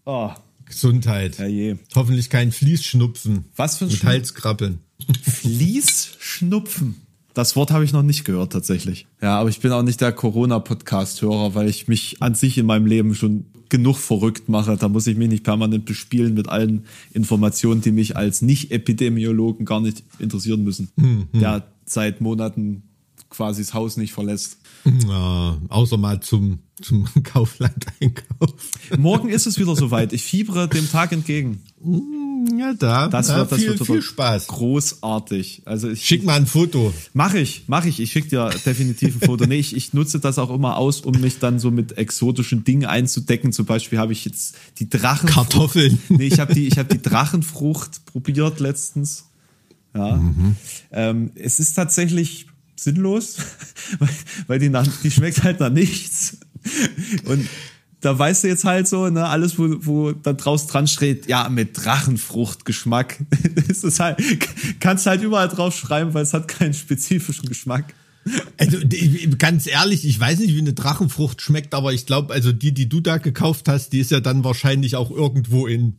Oh. Gesundheit. Ja Hoffentlich kein Fließschnupfen. Was für ein Mit Halskrabbeln. Fließschnupfen. Das Wort habe ich noch nicht gehört tatsächlich. Ja, aber ich bin auch nicht der Corona-Podcast-Hörer, weil ich mich an sich in meinem Leben schon genug verrückt mache. Da muss ich mich nicht permanent bespielen mit allen Informationen, die mich als Nicht-Epidemiologen gar nicht interessieren müssen. Mhm. Der seit Monaten quasi das Haus nicht verlässt. Ja, außer mal zum, zum Kaufland-Einkauf. Morgen ist es wieder soweit. Ich fiebere dem Tag entgegen. Mm, ja, da. Das wird, das viel, wird viel Spaß. Großartig. Also ich, Schick mal ein Foto. Mach ich, mach ich. Ich schick dir definitiv ein Foto. Nee, ich, ich nutze das auch immer aus, um mich dann so mit exotischen Dingen einzudecken. Zum Beispiel habe ich jetzt die Drachen. Kartoffeln. Nee, ich habe die, ich habe die Drachenfrucht probiert letztens. Ja. Mhm. Ähm, es ist tatsächlich sinnlos, weil, weil die, nach, die schmeckt halt nach nichts. Und da weißt du jetzt halt so, ne, alles, wo, wo da draus dran steht, ja, mit Drachenfruchtgeschmack. ist halt, kannst halt überall drauf schreiben, weil es hat keinen spezifischen Geschmack. Also ganz ehrlich, ich weiß nicht, wie eine Drachenfrucht schmeckt, aber ich glaube, also die, die du da gekauft hast, die ist ja dann wahrscheinlich auch irgendwo in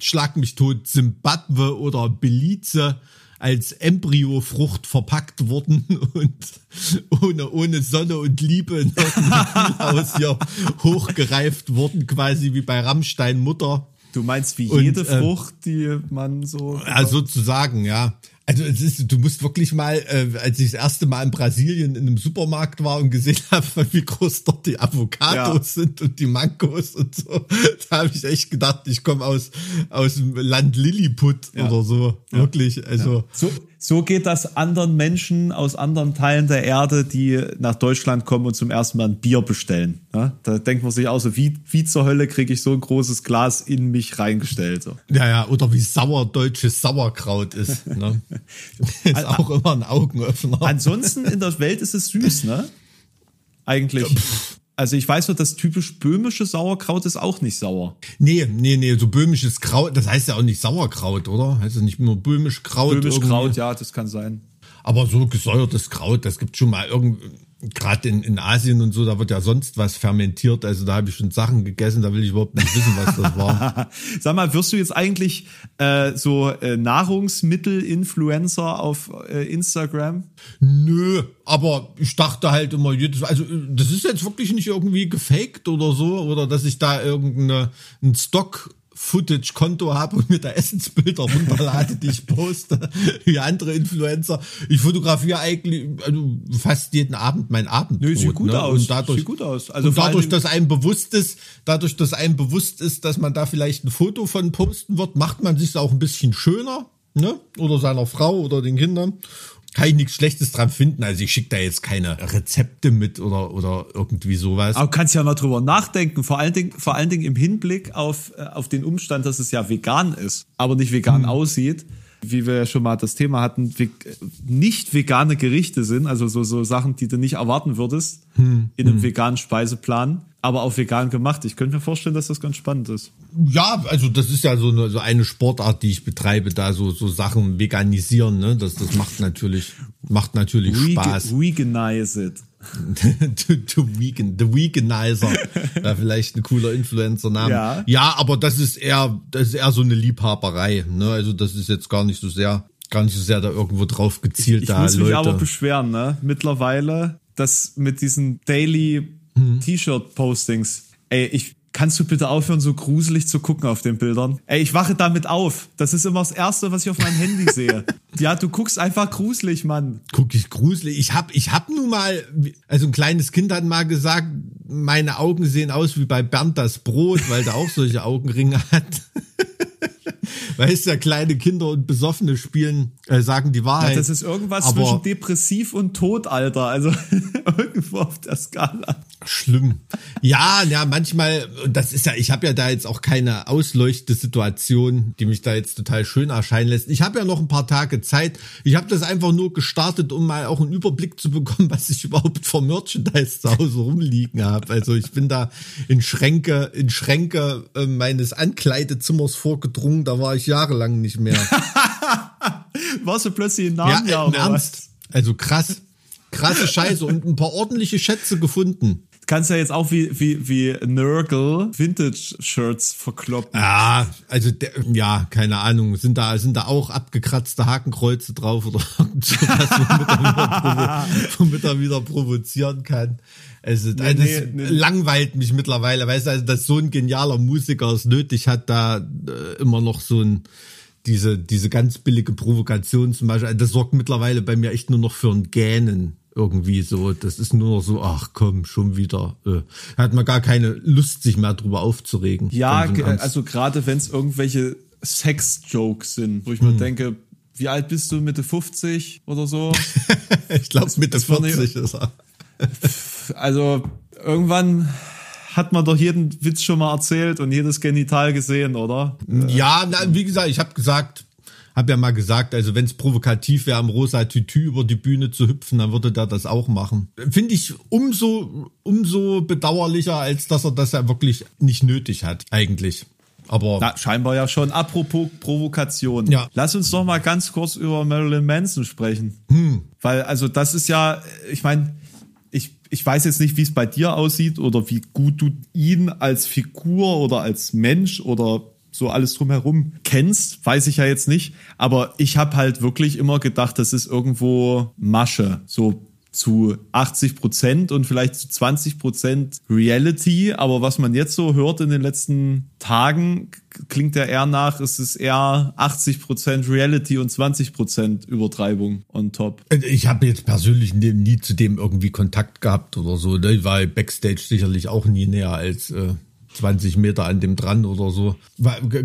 Schlag mich tot Zimbabwe oder Belize als Embryofrucht verpackt worden und ohne, ohne Sonne und Liebe noch aus hier hochgereift worden, quasi wie bei Rammstein Mutter. Du meinst wie jede und, äh, Frucht, die man so. Ja, sozusagen, ja. Also es ist, du musst wirklich mal, äh, als ich das erste Mal in Brasilien in einem Supermarkt war und gesehen habe, wie groß dort die Avocados ja. sind und die Mangos und so, da habe ich echt gedacht, ich komme aus aus dem Land Lilliput ja. oder so. Wirklich. Also so, so geht das anderen Menschen aus anderen Teilen der Erde, die nach Deutschland kommen und zum ersten Mal ein Bier bestellen. Ja, da denkt man sich auch so, wie, wie zur Hölle kriege ich so ein großes Glas in mich reingestellt. So. Ja, ja, oder wie sauer deutsches Sauerkraut ist. Ne? ist auch immer ein Augenöffner. Ansonsten in der Welt ist es süß, ne? Eigentlich. Ja, also ich weiß nur, das typisch böhmische Sauerkraut ist auch nicht sauer. Nee, nee, nee, so böhmisches Kraut, das heißt ja auch nicht Sauerkraut, oder? Heißt das nicht nur böhmisch Kraut? Böhmisch Kraut, ja, das kann sein. Aber so gesäuertes Kraut, das gibt schon mal irgendwie gerade in, in Asien und so, da wird ja sonst was fermentiert. Also da habe ich schon Sachen gegessen, da will ich überhaupt nicht wissen, was das war. Sag mal, wirst du jetzt eigentlich äh, so äh, Nahrungsmittel-Influencer auf äh, Instagram? Nö, aber ich dachte halt immer, jedes, also das ist jetzt wirklich nicht irgendwie gefaked oder so, oder dass ich da irgendeinen Stock Footage-Konto habe und mir da Essensbilder runterlade, die ich poste, wie andere Influencer. Ich fotografiere eigentlich also fast jeden Abend mein Abendbrot. Nö, sieht gut ne? aus. Und dadurch, sieht gut aus. Also und dadurch, dass einem bewusst ist, dadurch, dass einem bewusst ist, dass man da vielleicht ein Foto von posten wird, macht man sich auch ein bisschen schöner, ne? Oder seiner Frau oder den Kindern kann ich nichts Schlechtes dran finden. Also ich schicke da jetzt keine Rezepte mit oder, oder irgendwie sowas. Aber du kannst ja mal drüber nachdenken, vor allen Dingen, vor allen Dingen im Hinblick auf, äh, auf den Umstand, dass es ja vegan ist, aber nicht vegan hm. aussieht. Wie wir ja schon mal das Thema hatten, nicht vegane Gerichte sind, also so, so Sachen, die du nicht erwarten würdest hm. in einem hm. veganen Speiseplan aber auch vegan gemacht. Ich könnte mir vorstellen, dass das ganz spannend ist. Ja, also das ist ja so eine, so eine Sportart, die ich betreibe, da so, so Sachen veganisieren, ne? Das, das macht natürlich, macht natürlich Spaß. Veganize it. to vegan, the Veganizer. ja, vielleicht ein cooler Influencer-Name. Ja. ja, aber das ist eher, das ist eher so eine Liebhaberei, ne? Also das ist jetzt gar nicht so sehr, gar nicht so sehr da irgendwo drauf gezielt, ich, ich da muss mich aber beschweren, ne? Mittlerweile, dass mit diesen Daily mhm. T-Shirt-Postings. Ey, ich, kannst du bitte aufhören, so gruselig zu gucken auf den Bildern? Ey, ich wache damit auf. Das ist immer das Erste, was ich auf meinem Handy sehe. Ja, du guckst einfach gruselig, Mann. Guck ich gruselig. Ich hab, ich hab nun mal, also ein kleines Kind hat mal gesagt, meine Augen sehen aus wie bei Bernd das Brot, weil der auch solche Augenringe hat. weißt du, ja, kleine Kinder und Besoffene spielen, äh, sagen die Wahrheit. Ja, das ist irgendwas aber zwischen depressiv und tot, Alter. Also irgendwo auf der Skala. Schlimm. Ja, ja, manchmal, das ist ja, ich habe ja da jetzt auch keine Ausleuchtesituation, die mich da jetzt total schön erscheinen lässt. Ich habe ja noch ein paar Tage Zeit. Ich habe das einfach nur gestartet, um mal auch einen Überblick zu bekommen, was ich überhaupt für Merchandise zu Hause rumliegen habe. Also ich bin da in Schränke, in Schränke äh, meines Ankleidezimmers vorgedrungen. Da war ich jahrelang nicht mehr. Warst du plötzlich in Narnia ja, im Ernst? Also krass. Krasse Scheiße und ein paar ordentliche Schätze gefunden kannst ja jetzt auch wie, wie, wie Nurgle Vintage-Shirts verkloppen. Ja, also der, ja, keine Ahnung. Sind da, sind da auch abgekratzte Hakenkreuze drauf oder sowas, womit er wieder, womit er wieder provozieren kann. Also, nee, das nee, nee. langweilt mich mittlerweile, weißt du, also, dass so ein genialer Musiker es nötig hat, da äh, immer noch so ein diese, diese ganz billige Provokation zum Beispiel, das sorgt mittlerweile bei mir echt nur noch für ein Gähnen irgendwie so. Das ist nur noch so, ach komm, schon wieder. Äh, hat man gar keine Lust, sich mehr drüber aufzuregen. Ja, also gerade wenn es irgendwelche Sex-Jokes sind, wo ich hm. mir denke, wie alt bist du? Mitte 50 oder so? ich glaube, Mitte 40 ist er. Also irgendwann hat man doch jeden Witz schon mal erzählt und jedes Genital gesehen, oder? Ja, na, wie gesagt, ich habe gesagt, habe ja mal gesagt, also wenn es provokativ wäre, am rosa Tütü über die Bühne zu hüpfen, dann würde der das auch machen. Finde ich umso, umso bedauerlicher, als dass er das ja wirklich nicht nötig hat, eigentlich. Aber Na, scheinbar ja schon. Apropos Provokation. Ja. Lass uns doch mal ganz kurz über Marilyn Manson sprechen. Hm. Weil, also das ist ja, ich meine, ich, weiß jetzt nicht, wie es bei dir aussieht oder wie gut du ihn als Figur oder als Mensch oder so alles drumherum kennst, weiß ich ja jetzt nicht. Aber ich habe halt wirklich immer gedacht, das ist irgendwo Masche. So zu 80 Prozent und vielleicht zu 20 Prozent Reality. Aber was man jetzt so hört in den letzten Tagen, klingt ja eher nach, es ist eher 80 Prozent Reality und 20 Prozent Übertreibung on top. Ich habe jetzt persönlich nie, zu dem irgendwie Kontakt gehabt oder so. Ne? Ich war Backstage sicherlich auch nie näher als äh, 20 Meter an dem dran oder so.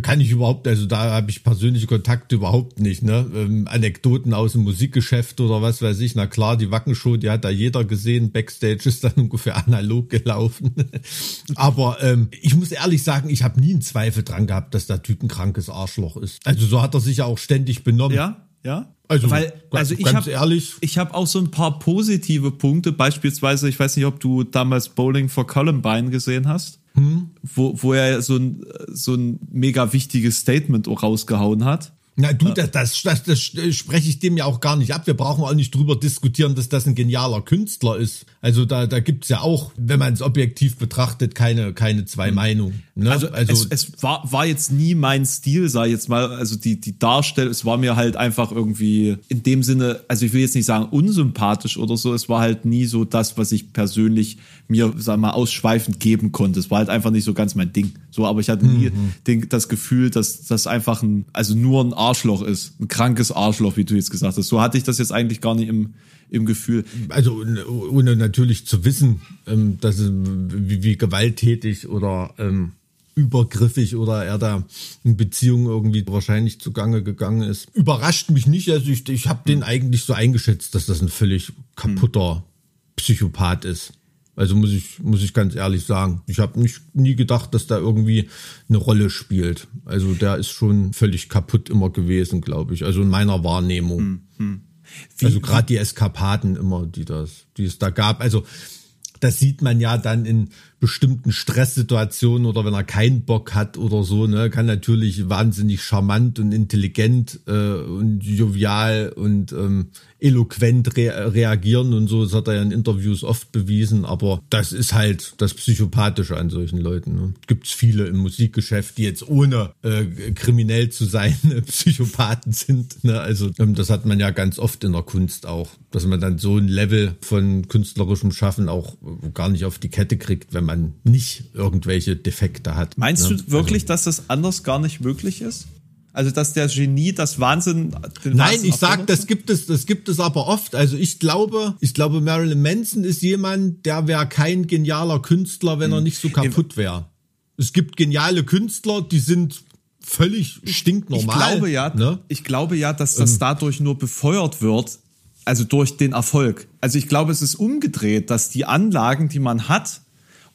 Kann ich überhaupt, also da habe ich persönliche Kontakte überhaupt nicht. Ne? Ähm, Anekdoten aus dem Musikgeschäft oder was weiß ich. Na klar, die Wackenshow, die hat da jeder gesehen. Backstage ist dann ungefähr analog gelaufen. Aber ähm, ich muss ehrlich sagen, ich habe nie einen Zweifel dran gehabt, dass der Typ ein krankes Arschloch ist. Also so hat er sich ja auch ständig benommen. Ja, ja. Also, Weil, also ich habe ich habe auch so ein paar positive Punkte. Beispielsweise, ich weiß nicht, ob du damals Bowling for Columbine gesehen hast hm? wo, wo er so ein, so ein mega wichtiges Statement auch rausgehauen hat. Na du, das, das, das, das spreche ich dem ja auch gar nicht ab. Wir brauchen auch nicht drüber diskutieren, dass das ein genialer Künstler ist. Also da, da gibt's ja auch, wenn man es objektiv betrachtet, keine, keine zwei mhm. Meinungen. Ne? Also, also es, es, war, war jetzt nie mein Stil, ich jetzt mal. Also die, die Darstellung, es war mir halt einfach irgendwie in dem Sinne, also ich will jetzt nicht sagen unsympathisch oder so, es war halt nie so das, was ich persönlich mir, sag mal, ausschweifend geben konnte. Es war halt einfach nicht so ganz mein Ding. So, aber ich hatte nie mhm. den, das Gefühl, dass das einfach ein, also nur ein Arschloch ist. Ein krankes Arschloch, wie du jetzt gesagt hast. So hatte ich das jetzt eigentlich gar nicht im, im Gefühl. Also ohne natürlich zu wissen, ähm, dass wie, wie gewalttätig oder ähm, übergriffig oder er da in Beziehungen irgendwie wahrscheinlich zugange gegangen ist. Überrascht mich nicht. Also ich, ich habe den eigentlich so eingeschätzt, dass das ein völlig kaputter Psychopath ist. Also muss ich, muss ich ganz ehrlich sagen. Ich habe nicht nie gedacht, dass da irgendwie eine Rolle spielt. Also der ist schon völlig kaputt immer gewesen, glaube ich. Also in meiner Wahrnehmung. Hm, hm. also gerade die Eskapaden immer, die das, die es da gab. Also das sieht man ja dann in bestimmten Stresssituationen oder wenn er keinen Bock hat oder so, ne, kann natürlich wahnsinnig charmant und intelligent äh, und jovial und ähm, eloquent re reagieren und so. Das hat er ja in Interviews oft bewiesen. Aber das ist halt das Psychopathische an solchen Leuten. Ne? Gibt es viele im Musikgeschäft, die jetzt ohne äh, kriminell zu sein Psychopathen sind. Ne? Also ähm, das hat man ja ganz oft in der Kunst auch, dass man dann so ein Level von künstlerischem Schaffen auch gar nicht auf die Kette kriegt, wenn man nicht irgendwelche Defekte hat. Meinst ne? du wirklich, also, dass das anders gar nicht möglich ist? Also dass der Genie das Wahnsinn. Nein, Wahnsinn ich sag, das gibt es, das gibt es aber oft. Also ich glaube, ich glaube, Marilyn Manson ist jemand, der wäre kein genialer Künstler, wenn hm. er nicht so kaputt wäre. Es gibt geniale Künstler, die sind völlig stinknormal. Ich glaube ja, ne? ich glaube ja, dass das ähm. dadurch nur befeuert wird, also durch den Erfolg. Also ich glaube, es ist umgedreht, dass die Anlagen, die man hat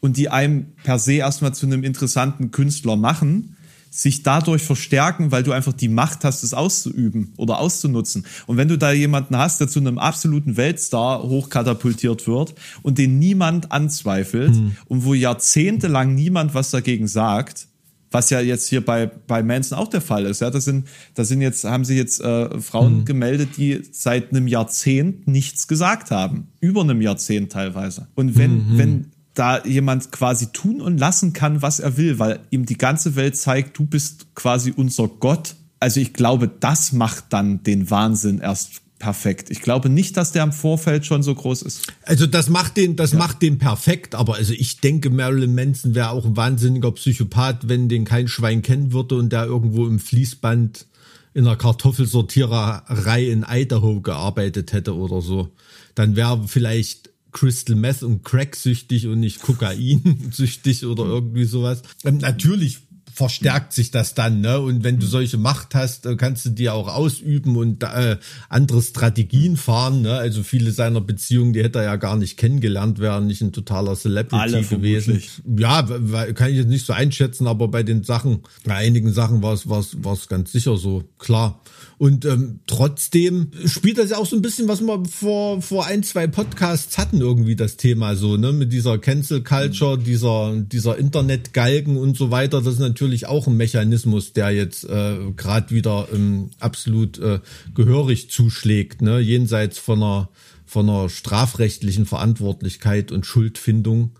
und die einem per se erstmal zu einem interessanten Künstler machen, sich dadurch verstärken, weil du einfach die Macht hast, es auszuüben oder auszunutzen. Und wenn du da jemanden hast, der zu einem absoluten Weltstar hochkatapultiert wird und den niemand anzweifelt mhm. und wo jahrzehntelang niemand was dagegen sagt, was ja jetzt hier bei, bei Manson auch der Fall ist. Ja, das sind, das sind jetzt, haben sie jetzt äh, Frauen mhm. gemeldet, die seit einem Jahrzehnt nichts gesagt haben. Über einem Jahrzehnt teilweise. Und wenn, mhm. wenn da jemand quasi tun und lassen kann, was er will, weil ihm die ganze Welt zeigt, du bist quasi unser Gott. Also ich glaube, das macht dann den Wahnsinn erst perfekt. Ich glaube nicht, dass der im Vorfeld schon so groß ist. Also das macht den, das ja. macht den perfekt, aber also ich denke, Marilyn Manson wäre auch ein wahnsinniger Psychopath, wenn den kein Schwein kennen würde und der irgendwo im Fließband in einer Kartoffelsortiererei in Idaho gearbeitet hätte oder so. Dann wäre vielleicht Crystal Meth und Crack süchtig und nicht Kokain süchtig oder irgendwie sowas. Ähm, natürlich verstärkt sich das dann, ne? Und wenn du mhm. solche Macht hast, kannst du die auch ausüben und äh, andere Strategien fahren, ne? Also viele seiner Beziehungen, die hätte er ja gar nicht kennengelernt, wären nicht ein totaler Celebrity Alle gewesen. Ja, kann ich jetzt nicht so einschätzen, aber bei den Sachen, bei einigen Sachen war es war es war es ganz sicher so, klar. Und ähm, trotzdem spielt das ja auch so ein bisschen, was wir vor, vor ein, zwei Podcasts hatten, irgendwie das Thema so, ne? Mit dieser Cancel Culture, dieser, dieser Internetgalgen und so weiter. Das ist natürlich auch ein Mechanismus, der jetzt äh, gerade wieder ähm, absolut äh, gehörig zuschlägt, ne? Jenseits von einer, von einer strafrechtlichen Verantwortlichkeit und Schuldfindung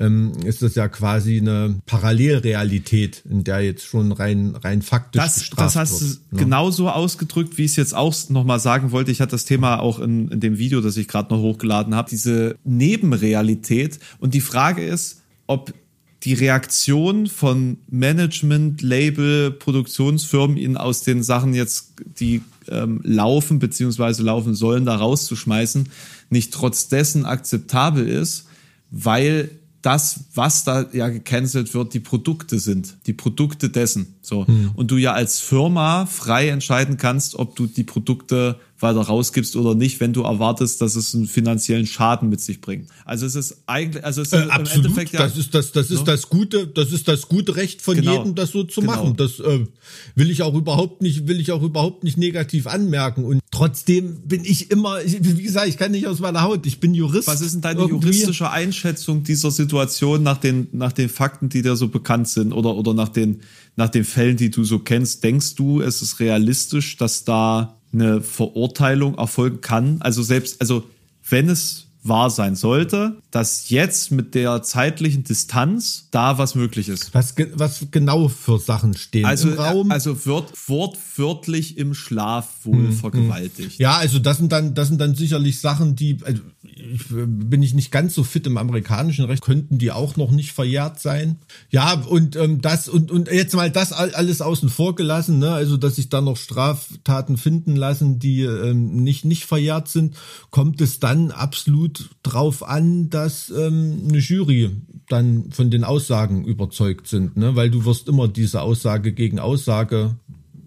ähm, ist das ja quasi eine Parallelrealität, in der jetzt schon rein, rein faktisch das, bestraft Das hast wird, du ne? genauso ausgedrückt, wie ich es jetzt auch nochmal sagen wollte. Ich hatte das Thema auch in, in dem Video, das ich gerade noch hochgeladen habe, diese Nebenrealität. Und die Frage ist, ob die Reaktion von Management, Label, Produktionsfirmen, ihn aus den Sachen jetzt, die ähm, laufen beziehungsweise laufen sollen, da rauszuschmeißen, nicht trotz dessen akzeptabel ist, weil das, was da ja gecancelt wird, die Produkte sind, die Produkte dessen. So. Hm. Und du ja als Firma frei entscheiden kannst, ob du die Produkte weiter rausgibst oder nicht, wenn du erwartest, dass es einen finanziellen Schaden mit sich bringt. Also es ist eigentlich, also es ist äh, im absolut, Endeffekt ja, das ist das, das ist so? das gute, das ist das gute Recht von genau, jedem, das so zu genau. machen. Das äh, will ich auch überhaupt nicht, will ich auch überhaupt nicht negativ anmerken. Und trotzdem bin ich immer, wie gesagt, ich kann nicht aus meiner Haut. Ich bin Jurist. Was ist denn deine irgendwie? juristische Einschätzung dieser Situation nach den nach den Fakten, die dir so bekannt sind oder oder nach den nach den Fällen, die du so kennst? Denkst du, es ist realistisch, dass da eine Verurteilung erfolgen kann. Also selbst, also wenn es wahr sein sollte, dass jetzt mit der zeitlichen Distanz da was möglich ist. Was, was genau für Sachen stehen also, im Raum? Also wird wortwörtlich im Schlaf wohl hm, vergewaltigt. Ja, also das sind dann, das sind dann sicherlich Sachen, die, also ich, bin ich nicht ganz so fit im amerikanischen Recht, könnten die auch noch nicht verjährt sein. Ja, und ähm, das und, und jetzt mal das alles außen vor gelassen, ne? also dass sich da noch Straftaten finden lassen, die ähm, nicht, nicht verjährt sind, kommt es dann absolut drauf an, dass ähm, eine Jury dann von den Aussagen überzeugt sind, ne? weil du wirst immer diese Aussage gegen Aussage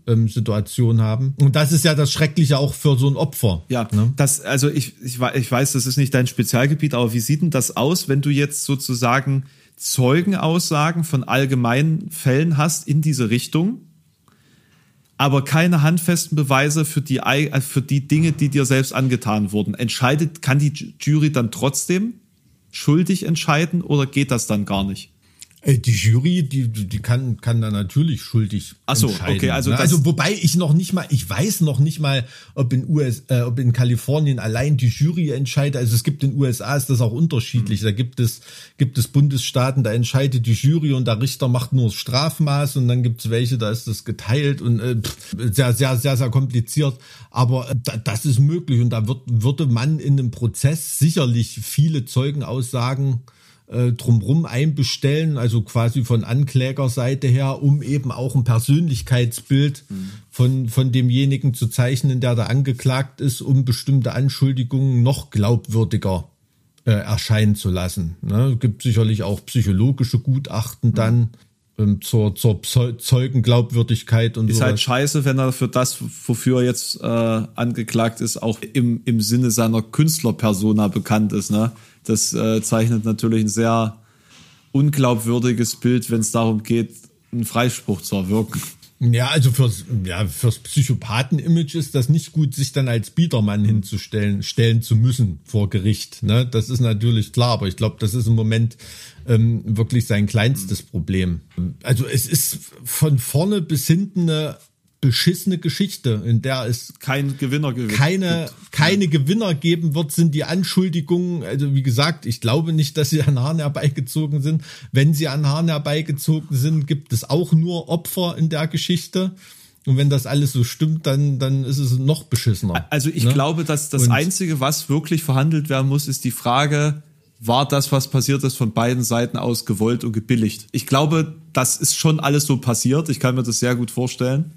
ähm, Situation haben. Und das ist ja das Schreckliche auch für so ein Opfer. Ja, ne? das, also ich, ich, ich weiß, das ist nicht dein Spezialgebiet, aber wie sieht denn das aus, wenn du jetzt sozusagen Zeugenaussagen von allgemeinen Fällen hast in diese Richtung, aber keine handfesten Beweise für die, äh, für die Dinge, die dir selbst angetan wurden. Entscheidet, kann die Jury dann trotzdem schuldig entscheiden oder geht das dann gar nicht? Äh, die Jury, die, die kann, kann da natürlich schuldig Ach so, entscheiden. Okay, also, ne? also wobei ich noch nicht mal, ich weiß noch nicht mal, ob in US, äh, ob in Kalifornien allein die Jury entscheidet. Also es gibt in den USA ist das auch unterschiedlich. Mhm. Da gibt es gibt es Bundesstaaten, da entscheidet die Jury und der Richter macht nur das Strafmaß und dann gibt es welche, da ist das geteilt und äh, sehr sehr sehr sehr kompliziert. Aber äh, das ist möglich und da wird würde man in einem Prozess sicherlich viele Zeugenaussagen äh, drumrum einbestellen, also quasi von Anklägerseite her, um eben auch ein Persönlichkeitsbild mhm. von, von demjenigen zu zeichnen, der da angeklagt ist, um bestimmte Anschuldigungen noch glaubwürdiger äh, erscheinen zu lassen. Ne? Gibt sicherlich auch psychologische Gutachten mhm. dann ähm, zur, zur Zeugenglaubwürdigkeit und so. Ist sowas. halt scheiße, wenn er für das, wofür er jetzt äh, angeklagt ist, auch im, im Sinne seiner Künstlerpersona bekannt ist. Ne? Das äh, zeichnet natürlich ein sehr unglaubwürdiges Bild, wenn es darum geht, einen Freispruch zu erwirken. Ja, also fürs, ja, fürs Psychopathen-Image ist das nicht gut, sich dann als Biedermann hinzustellen, stellen zu müssen vor Gericht. Ne? Das ist natürlich klar, aber ich glaube, das ist im Moment ähm, wirklich sein kleinstes Problem. Also es ist von vorne bis hinten eine beschissene Geschichte, in der es kein Gewinner gibt. keine keine Gewinner geben wird, sind die Anschuldigungen. Also wie gesagt, ich glaube nicht, dass sie an Haaren herbeigezogen sind. Wenn sie an Haaren herbeigezogen sind, gibt es auch nur Opfer in der Geschichte. Und wenn das alles so stimmt, dann, dann ist es noch beschissener. Also ich ne? glaube, dass das Und Einzige, was wirklich verhandelt werden muss, ist die Frage, war das, was passiert ist, von beiden Seiten aus gewollt und gebilligt? Ich glaube, das ist schon alles so passiert. Ich kann mir das sehr gut vorstellen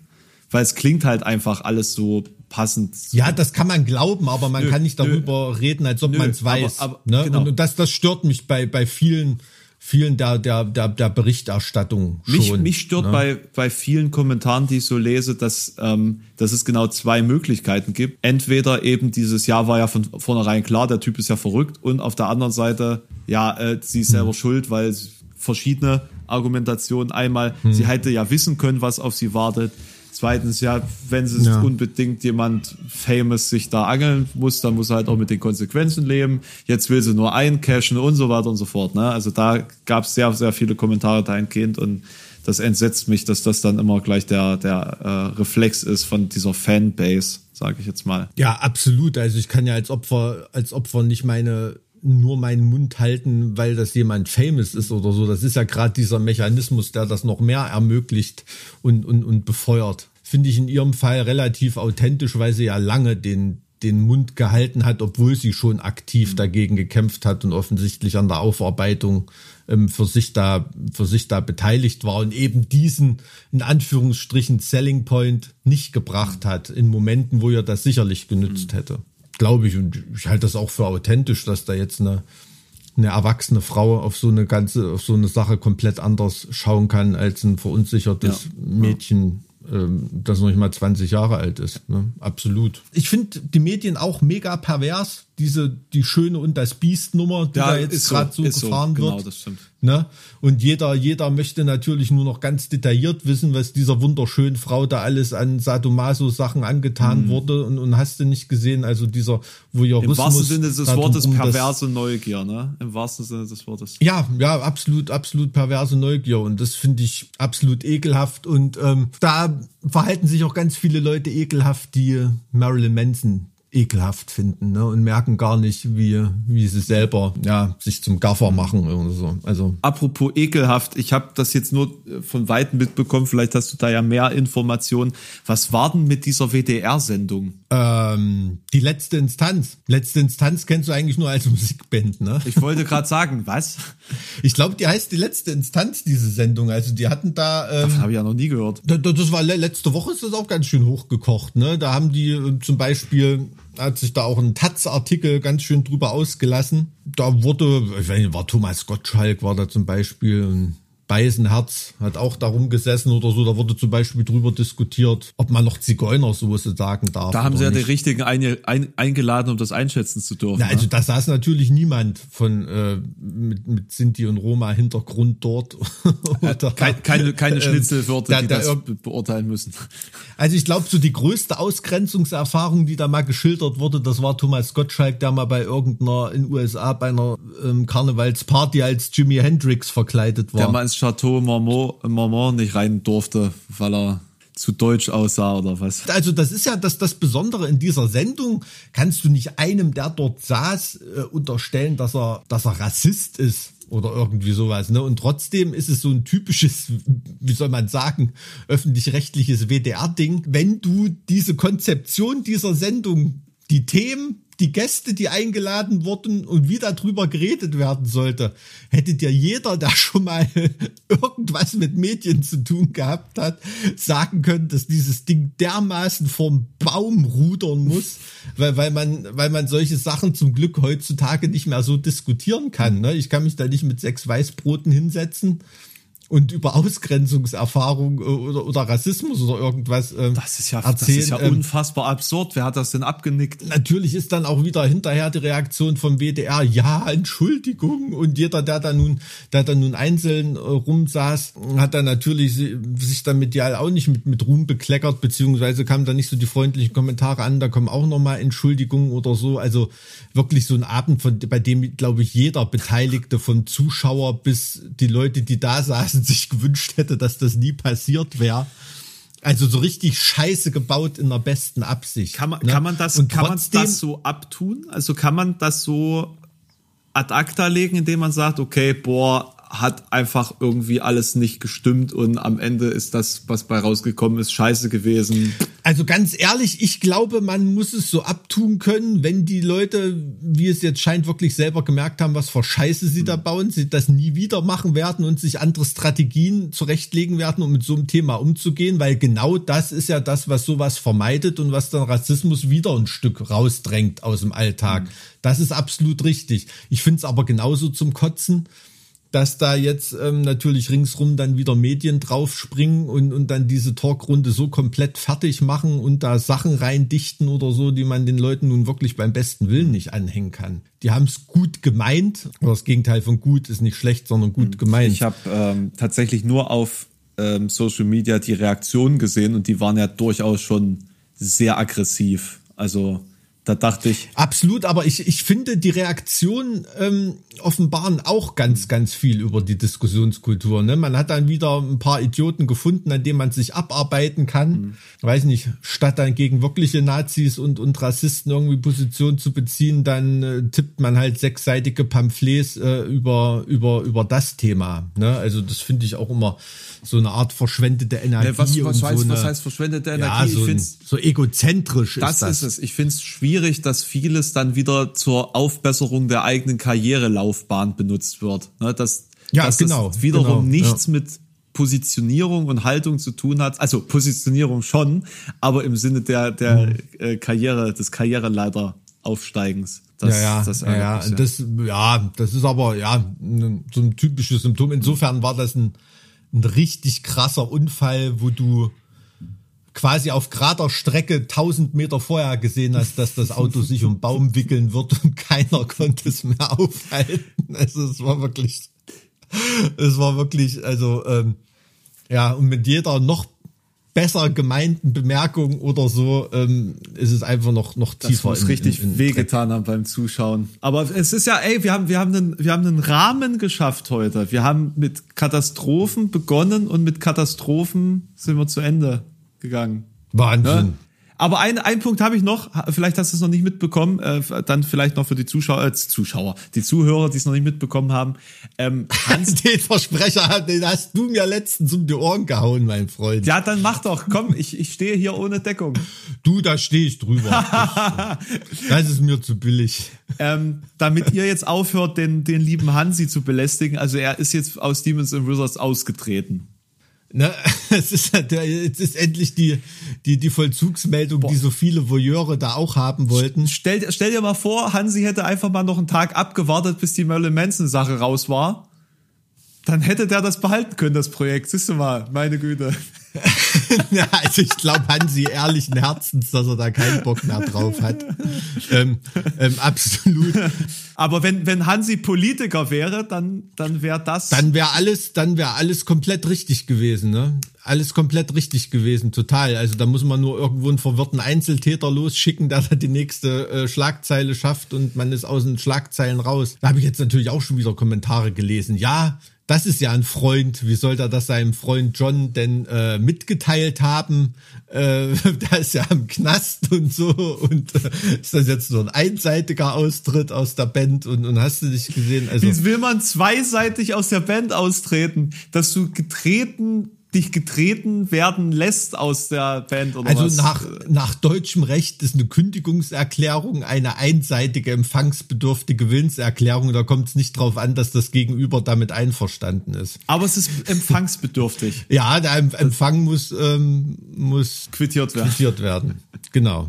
weil es klingt halt einfach alles so passend. Ja, das kann man glauben, aber man nö, kann nicht darüber nö, reden, als ob man es weiß. Aber, aber, ne? genau. Und das, das stört mich bei, bei vielen, vielen der, der, der, der Berichterstattung schon. Mich, mich stört ne? bei, bei vielen Kommentaren, die ich so lese, dass, ähm, dass es genau zwei Möglichkeiten gibt. Entweder eben dieses Jahr war ja von vornherein klar, der Typ ist ja verrückt und auf der anderen Seite, ja, äh, sie ist selber hm. schuld, weil verschiedene Argumentationen. Einmal, hm. sie hätte ja wissen können, was auf sie wartet. Zweitens, ja, wenn es ja. unbedingt jemand famous sich da angeln muss, dann muss er halt auch mit den Konsequenzen leben. Jetzt will sie nur eincashen und so weiter und so fort. Ne? Also da gab es sehr, sehr viele Kommentare dahingehend und das entsetzt mich, dass das dann immer gleich der, der äh, Reflex ist von dieser Fanbase, sage ich jetzt mal. Ja, absolut. Also ich kann ja als Opfer, als Opfer nicht meine nur meinen Mund halten, weil das jemand famous ist oder so. Das ist ja gerade dieser Mechanismus, der das noch mehr ermöglicht und, und, und befeuert. Finde ich in ihrem Fall relativ authentisch, weil sie ja lange den, den Mund gehalten hat, obwohl sie schon aktiv mhm. dagegen gekämpft hat und offensichtlich an der Aufarbeitung ähm, für sich da für sich da beteiligt war und eben diesen in Anführungsstrichen Selling Point nicht gebracht hat in Momenten, wo er das sicherlich genützt mhm. hätte glaube ich, und ich halte das auch für authentisch, dass da jetzt eine, eine erwachsene Frau auf so eine ganze, auf so eine Sache komplett anders schauen kann als ein verunsichertes ja. Mädchen ähm, das noch nicht mal 20 Jahre alt ist. Ne? Absolut. Ich finde die Medien auch mega pervers. Diese, die Schöne und das Biest-Nummer, die Ja, da jetzt so, gerade so, ist so. gefahren Genau, wird. das stimmt. Ne? Und jeder, jeder möchte natürlich nur noch ganz detailliert wissen, was dieser wunderschönen Frau da alles an Sadomaso-Sachen angetan wurde und, und hast du nicht gesehen, also dieser Voyeurismus. Im wahrsten Sinne des Wortes perverse Neugier, ne? Im wahrsten Sinne des Wortes. Ja, ja, absolut, absolut perverse Neugier und das finde ich absolut ekelhaft und ähm, da verhalten sich auch ganz viele Leute ekelhaft, die Marilyn Manson ekelhaft finden ne, und merken gar nicht, wie, wie sie selber ja, sich zum Gaffer machen oder so. Also Apropos ekelhaft, ich habe das jetzt nur äh, von Weitem mitbekommen, vielleicht hast du da ja mehr Informationen. Was war denn mit dieser WDR-Sendung? Ähm, die letzte Instanz. Letzte Instanz kennst du eigentlich nur als Musikband, ne? Ich wollte gerade sagen, was? Ich glaube, die heißt die letzte Instanz, diese Sendung. Also die hatten da. Ähm, Davon habe ich ja noch nie gehört. Da- da- Das war le- letzte Woche ist das auch ganz schön hochgekocht. Ne? Da haben die äh, zum Beispiel, hat sich da auch ein Taz-Artikel ganz schön drüber ausgelassen. Da wurde, ich weiß nicht, war Thomas Gottschalk, war da zum Beispiel Beisenherz, hat auch darum gesessen oder so. Da wurde zum Beispiel drüber diskutiert, ob man noch Zigeunersoße sagen darf. Da haben oder sie ja nicht. den richtigen ein, ein, eingeladen, um das einschätzen zu dürfen. Na, also ne? da saß natürlich niemand von äh, mit, mit Sinti und Roma Hintergrund dort. Oder, Kein, keine, keine ähm, Schnitzelwörter, da- die da das be beurteilen müssen. Also ich glaube, so die größte Ausgrenzungserfahrung, die da mal geschildert wurde, das war Thomas Gottschalk, der mal bei irgendeiner in USA bei einer ähm, Karnevalsparty als Jimi Hendrix verkleidet war. Chateau Marmont, Marmont nicht rein durfte, weil er zu deutsch aussah oder was. also das ist ja das, das Besondere in dieser Sendung. Kannst du nicht einem, der dort saß, äh, unterstellen, dass er, dass er Rassist ist oder irgendwie sowas. Ne? Und trotzdem ist es so ein typisches, wie soll man sagen, öffentlich-rechtliches WDR-Ding. Wenn du diese Konzeption dieser Sendung, die Themen, die Gäste, die eingeladen wurden und wie darüber geredet werden sollte, hätte dir jeder, der schon mal irgendwas mit Medien zu tun gehabt hat, sagen können, dass dieses Ding dermaßen vom Baum rudern muss, weil, weil man, weil man solche Sachen zum Glück heutzutage nicht mehr so diskutieren kann. Ne? Ich kann mich da nicht mit sechs Weißbroten hinsetzen und über Ausgrenzungserfahrung äh, oder, oder Rassismus oder irgendwas ähm, Das ist ja, erzählen. das ist ja Ähm, unfassbar absurd. Wer hat das denn abgenickt? Natürlich ist dann auch wieder hinterher die Reaktion vom WDR, ja, Entschuldigung. Und jeder, der da nun, der da nun einzeln äh, rumsaß, hat dann natürlich si- sich dann medial auch nicht mit, mit Ruhm bekleckert, beziehungsweise kamen da nicht so die freundlichen Kommentare an, da kommen auch nochmal Entschuldigungen oder so. Also wirklich so ein Abend, von, bei dem, glaube ich, jeder Beteiligte vom Zuschauer bis die Leute, die da saßen, sich gewünscht hätte, dass das nie passiert wäre. Also so richtig scheiße gebaut in der besten Absicht. Kann man, ne? kann man das, Und kann man das so abtun? Also kann man das so ad acta legen, indem man sagt, okay, boah, hat einfach irgendwie alles nicht gestimmt und am Ende ist das, was bei rausgekommen ist, scheiße gewesen. Also ganz ehrlich, ich glaube, man muss es so abtun können, wenn die Leute, wie es jetzt scheint, wirklich selber gemerkt haben, was für Scheiße sie da bauen, sie das nie wieder machen werden und sich andere Strategien zurechtlegen werden, um mit so einem Thema umzugehen, weil genau das ist ja das, was sowas vermeidet und was dann Rassismus wieder ein Stück rausdrängt aus dem Alltag. Das ist absolut richtig. Ich finde es aber genauso zum Kotzen, dass da jetzt ähm, natürlich ringsrum dann wieder Medien draufspringen und, und dann diese Talkrunde so komplett fertig machen und da Sachen reindichten oder so, die man den Leuten nun wirklich beim besten Willen nicht anhängen kann. Die haben es gut gemeint, oder das Gegenteil von gut ist nicht schlecht, sondern gut gemeint. Ich habe ähm, tatsächlich nur auf ähm, Social Media die Reaktionen gesehen und die waren ja durchaus schon sehr aggressiv. Also da dachte ich, Absolut, aber ich, ich finde, die Reaktionen ähm, offenbaren auch ganz, ganz viel über die Diskussionskultur. Ne? Man hat dann wieder ein paar Idioten gefunden, an denen man sich abarbeiten kann. Weiß nicht, statt dann gegen wirkliche Nazis und, und Rassisten irgendwie Position zu beziehen, dann äh, tippt man halt sechsseitige Pamphlets äh, über, über, über das Thema. Ne? Also das finde ich auch immer so eine Art verschwendete Energie. Ja, was- was und heißt- so was eine, heißt verschwendete Ja, Energie? so, Ich ein, so egozentrisch das ist das. ist es. Ich finde es schwierig, dass vieles dann wieder zur Aufbesserung der eigenen Karrierelaufbahn benutzt wird. Ne, dass, Ja, dass genau, das wiederum genau, nichts mit Positionierung und Haltung zu tun hat. Also Positionierung schon, aber im Sinne der, der Mhm. äh, Karriere, des Karriereleiter-Aufsteigens. Das, ja, ja, das ja, ja, das, ja, das ist aber ja so ein typisches Symptom. Insofern war das ein, ein richtig krasser Unfall, wo du quasi auf gerader Strecke 1000 Meter vorher gesehen hast, dass das Auto sich um Baum wickeln wird und keiner konnte es mehr aufhalten. Also es war wirklich, es war wirklich, also ähm, ja, und mit jeder noch besser gemeinten Bemerkung oder so, ähm, ist es einfach noch, noch tiefer. Das muss richtig in, in wehgetan haben beim Zuschauen. Aber es ist ja, ey, wir haben, wir haben einen, wir haben einen Rahmen geschafft heute. Wir haben mit Katastrophen begonnen und mit Katastrophen sind wir zu Ende gegangen. Wahnsinn. Ja? Aber ein, ein Punkt habe ich noch, vielleicht hast du es noch nicht mitbekommen, äh, dann vielleicht noch für die Zuschauer, äh, Zuschauer, die Zuhörer, die es noch nicht mitbekommen haben. Ähm, Hans den Versprecher, den hast du mir letztens um die Ohren gehauen, mein Freund. Ja, dann mach doch, komm, ich, ich stehe hier ohne Deckung. Du, da stehe ich drüber. das ist mir zu billig. Ähm, damit ihr jetzt aufhört, den, den lieben Hansi zu belästigen, also er ist jetzt aus Demons and Wizards ausgetreten. Ne, es ist, es ist endlich die, die, die Vollzugsmeldung, Boah. die so viele Voyeure da auch haben wollten. Stell, stell dir mal vor, Hansi hätte einfach mal noch einen Tag abgewartet, bis die Merlin Manson Sache raus war. Dann hätte der das behalten können, das Projekt. Siehst du mal, meine Güte. ja, also ich glaube Hansi ehrlichen Herzens, dass er da keinen Bock mehr drauf hat. Ähm, ähm, absolut. Aber wenn, wenn Hansi Politiker wäre, dann, dann wäre das. Dann wäre alles, dann wäre alles komplett richtig gewesen, ne? Alles komplett richtig gewesen, total. Also da muss man nur irgendwo einen verwirrten Einzeltäter losschicken, der da die nächste äh, Schlagzeile schafft und man ist aus den Schlagzeilen raus. Da habe ich jetzt natürlich auch schon wieder Kommentare gelesen. Ja, das ist ja ein Freund. Wie soll er das seinem Freund John denn äh, mitgeteilt haben? Äh, der ist ja im Knast und so. Und äh, ist das jetzt so ein einseitiger Austritt aus der Band? Und, und hast du dich gesehen? Also, Wie will man zweiseitig aus der Band austreten? Dass du getreten dich getreten werden lässt aus der Band oder also was? nach nach deutschem Recht ist eine Kündigungserklärung eine einseitige empfangsbedürftige Willenserklärung. Da kommt es nicht drauf an, dass das Gegenüber damit einverstanden ist. Aber es ist empfangsbedürftig. ja, der Empfang muss ähm, muss quittiert werden. Quittiert werden. Genau.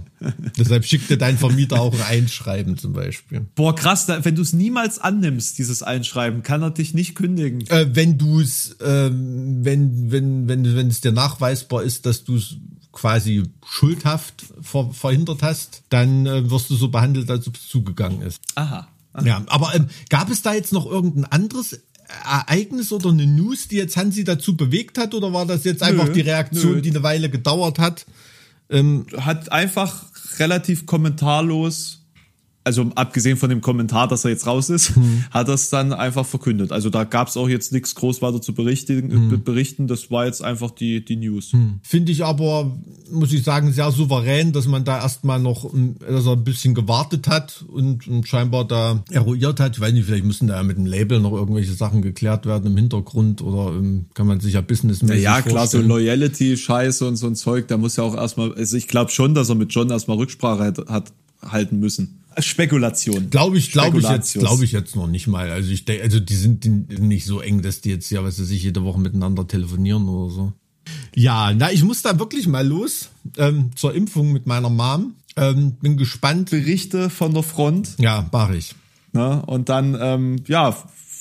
Deshalb schickt dir dein Vermieter auch ein Einschreiben zum Beispiel. Boah, krass, wenn du es niemals annimmst, dieses Einschreiben, kann er dich nicht kündigen. Äh, wenn du es, äh, wenn, wenn, wenn, wenn es dir nachweisbar ist, dass du es quasi schuldhaft ver verhindert hast, dann äh, wirst du so behandelt, als ob es zugegangen ist. Aha. Aha. Ja, aber ähm, gab es da jetzt noch irgendein anderes Ereignis oder eine News, die jetzt Hansi dazu bewegt hat, oder war das jetzt nö, einfach die Reaktion, nö. die eine Weile gedauert hat? Ähm, hat einfach relativ kommentarlos also abgesehen von dem Kommentar, dass er jetzt raus ist, hm. hat er es dann einfach verkündet. Also da gab es auch jetzt nichts groß weiter zu berichten, hm. berichten. Das war jetzt einfach die, die News. Hm. Finde ich aber, muss ich sagen, sehr souverän, dass man da erstmal noch dass er ein bisschen gewartet hat und, und scheinbar da eruiert hat. Ich weiß nicht, vielleicht müssen da ja mit dem Label noch irgendwelche Sachen geklärt werden im Hintergrund oder um, ähm, kann man sich ja businessmäßig Ja, ja klar, so Loyalty-Scheiße und so ein Zeug, da muss ja auch erstmal, also ich glaube schon, dass er mit John erstmal Rücksprache hat, hat halten müssen. Spekulation. Glaube ich, glaube ich jetzt, glaube ich jetzt noch nicht mal. Also ich denke, also die sind nicht so eng, dass die jetzt ja, was weiß ich, jede Woche miteinander telefonieren oder so. Ja, na, ich muss da wirklich mal los ähm, zur Impfung mit meiner Mom. Ähm, bin gespannt. Berichte von der Front. Ja, mach ich. Na, und dann, ähm, ja,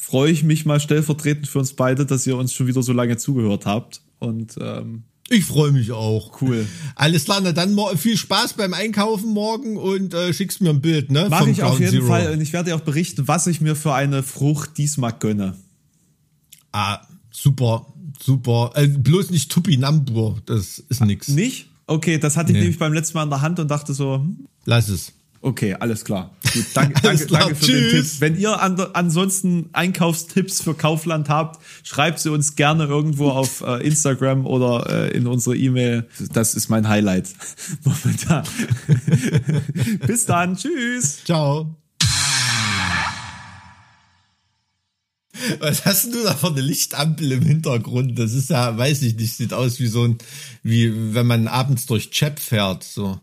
freue ich mich mal stellvertretend für uns beide, dass ihr uns schon wieder so lange zugehört habt. Und ähm, ich freue mich auch. Cool. Alles klar, na dann viel Spaß beim Einkaufen morgen und äh, schickst mir ein Bild, ne? Mach ich Ground auf jeden Zero. Fall und ich werde dir auch berichten, was ich mir für eine Frucht diesmal gönne. Ah, super, super. Äh, bloß nicht Tupinambur, das ist nix. Nicht? Okay, das hatte ich nee. nämlich beim letzten Mal in der Hand und dachte so. Hm? Lass es. Okay, alles klar. Gut, danke, danke, klar. danke für Tschüss. den Tipp. Wenn ihr an, ansonsten Einkaufstipps für Kaufland habt, schreibt sie uns gerne irgendwo auf äh, Instagram oder äh, in unsere E-Mail. Das ist mein Highlight momentan. Bis dann. Tschüss. Ciao. Was hast du da für eine Lichtampel im Hintergrund? Das ist ja, weiß ich nicht, sieht aus wie so ein, wie wenn man abends durch Chap fährt, so.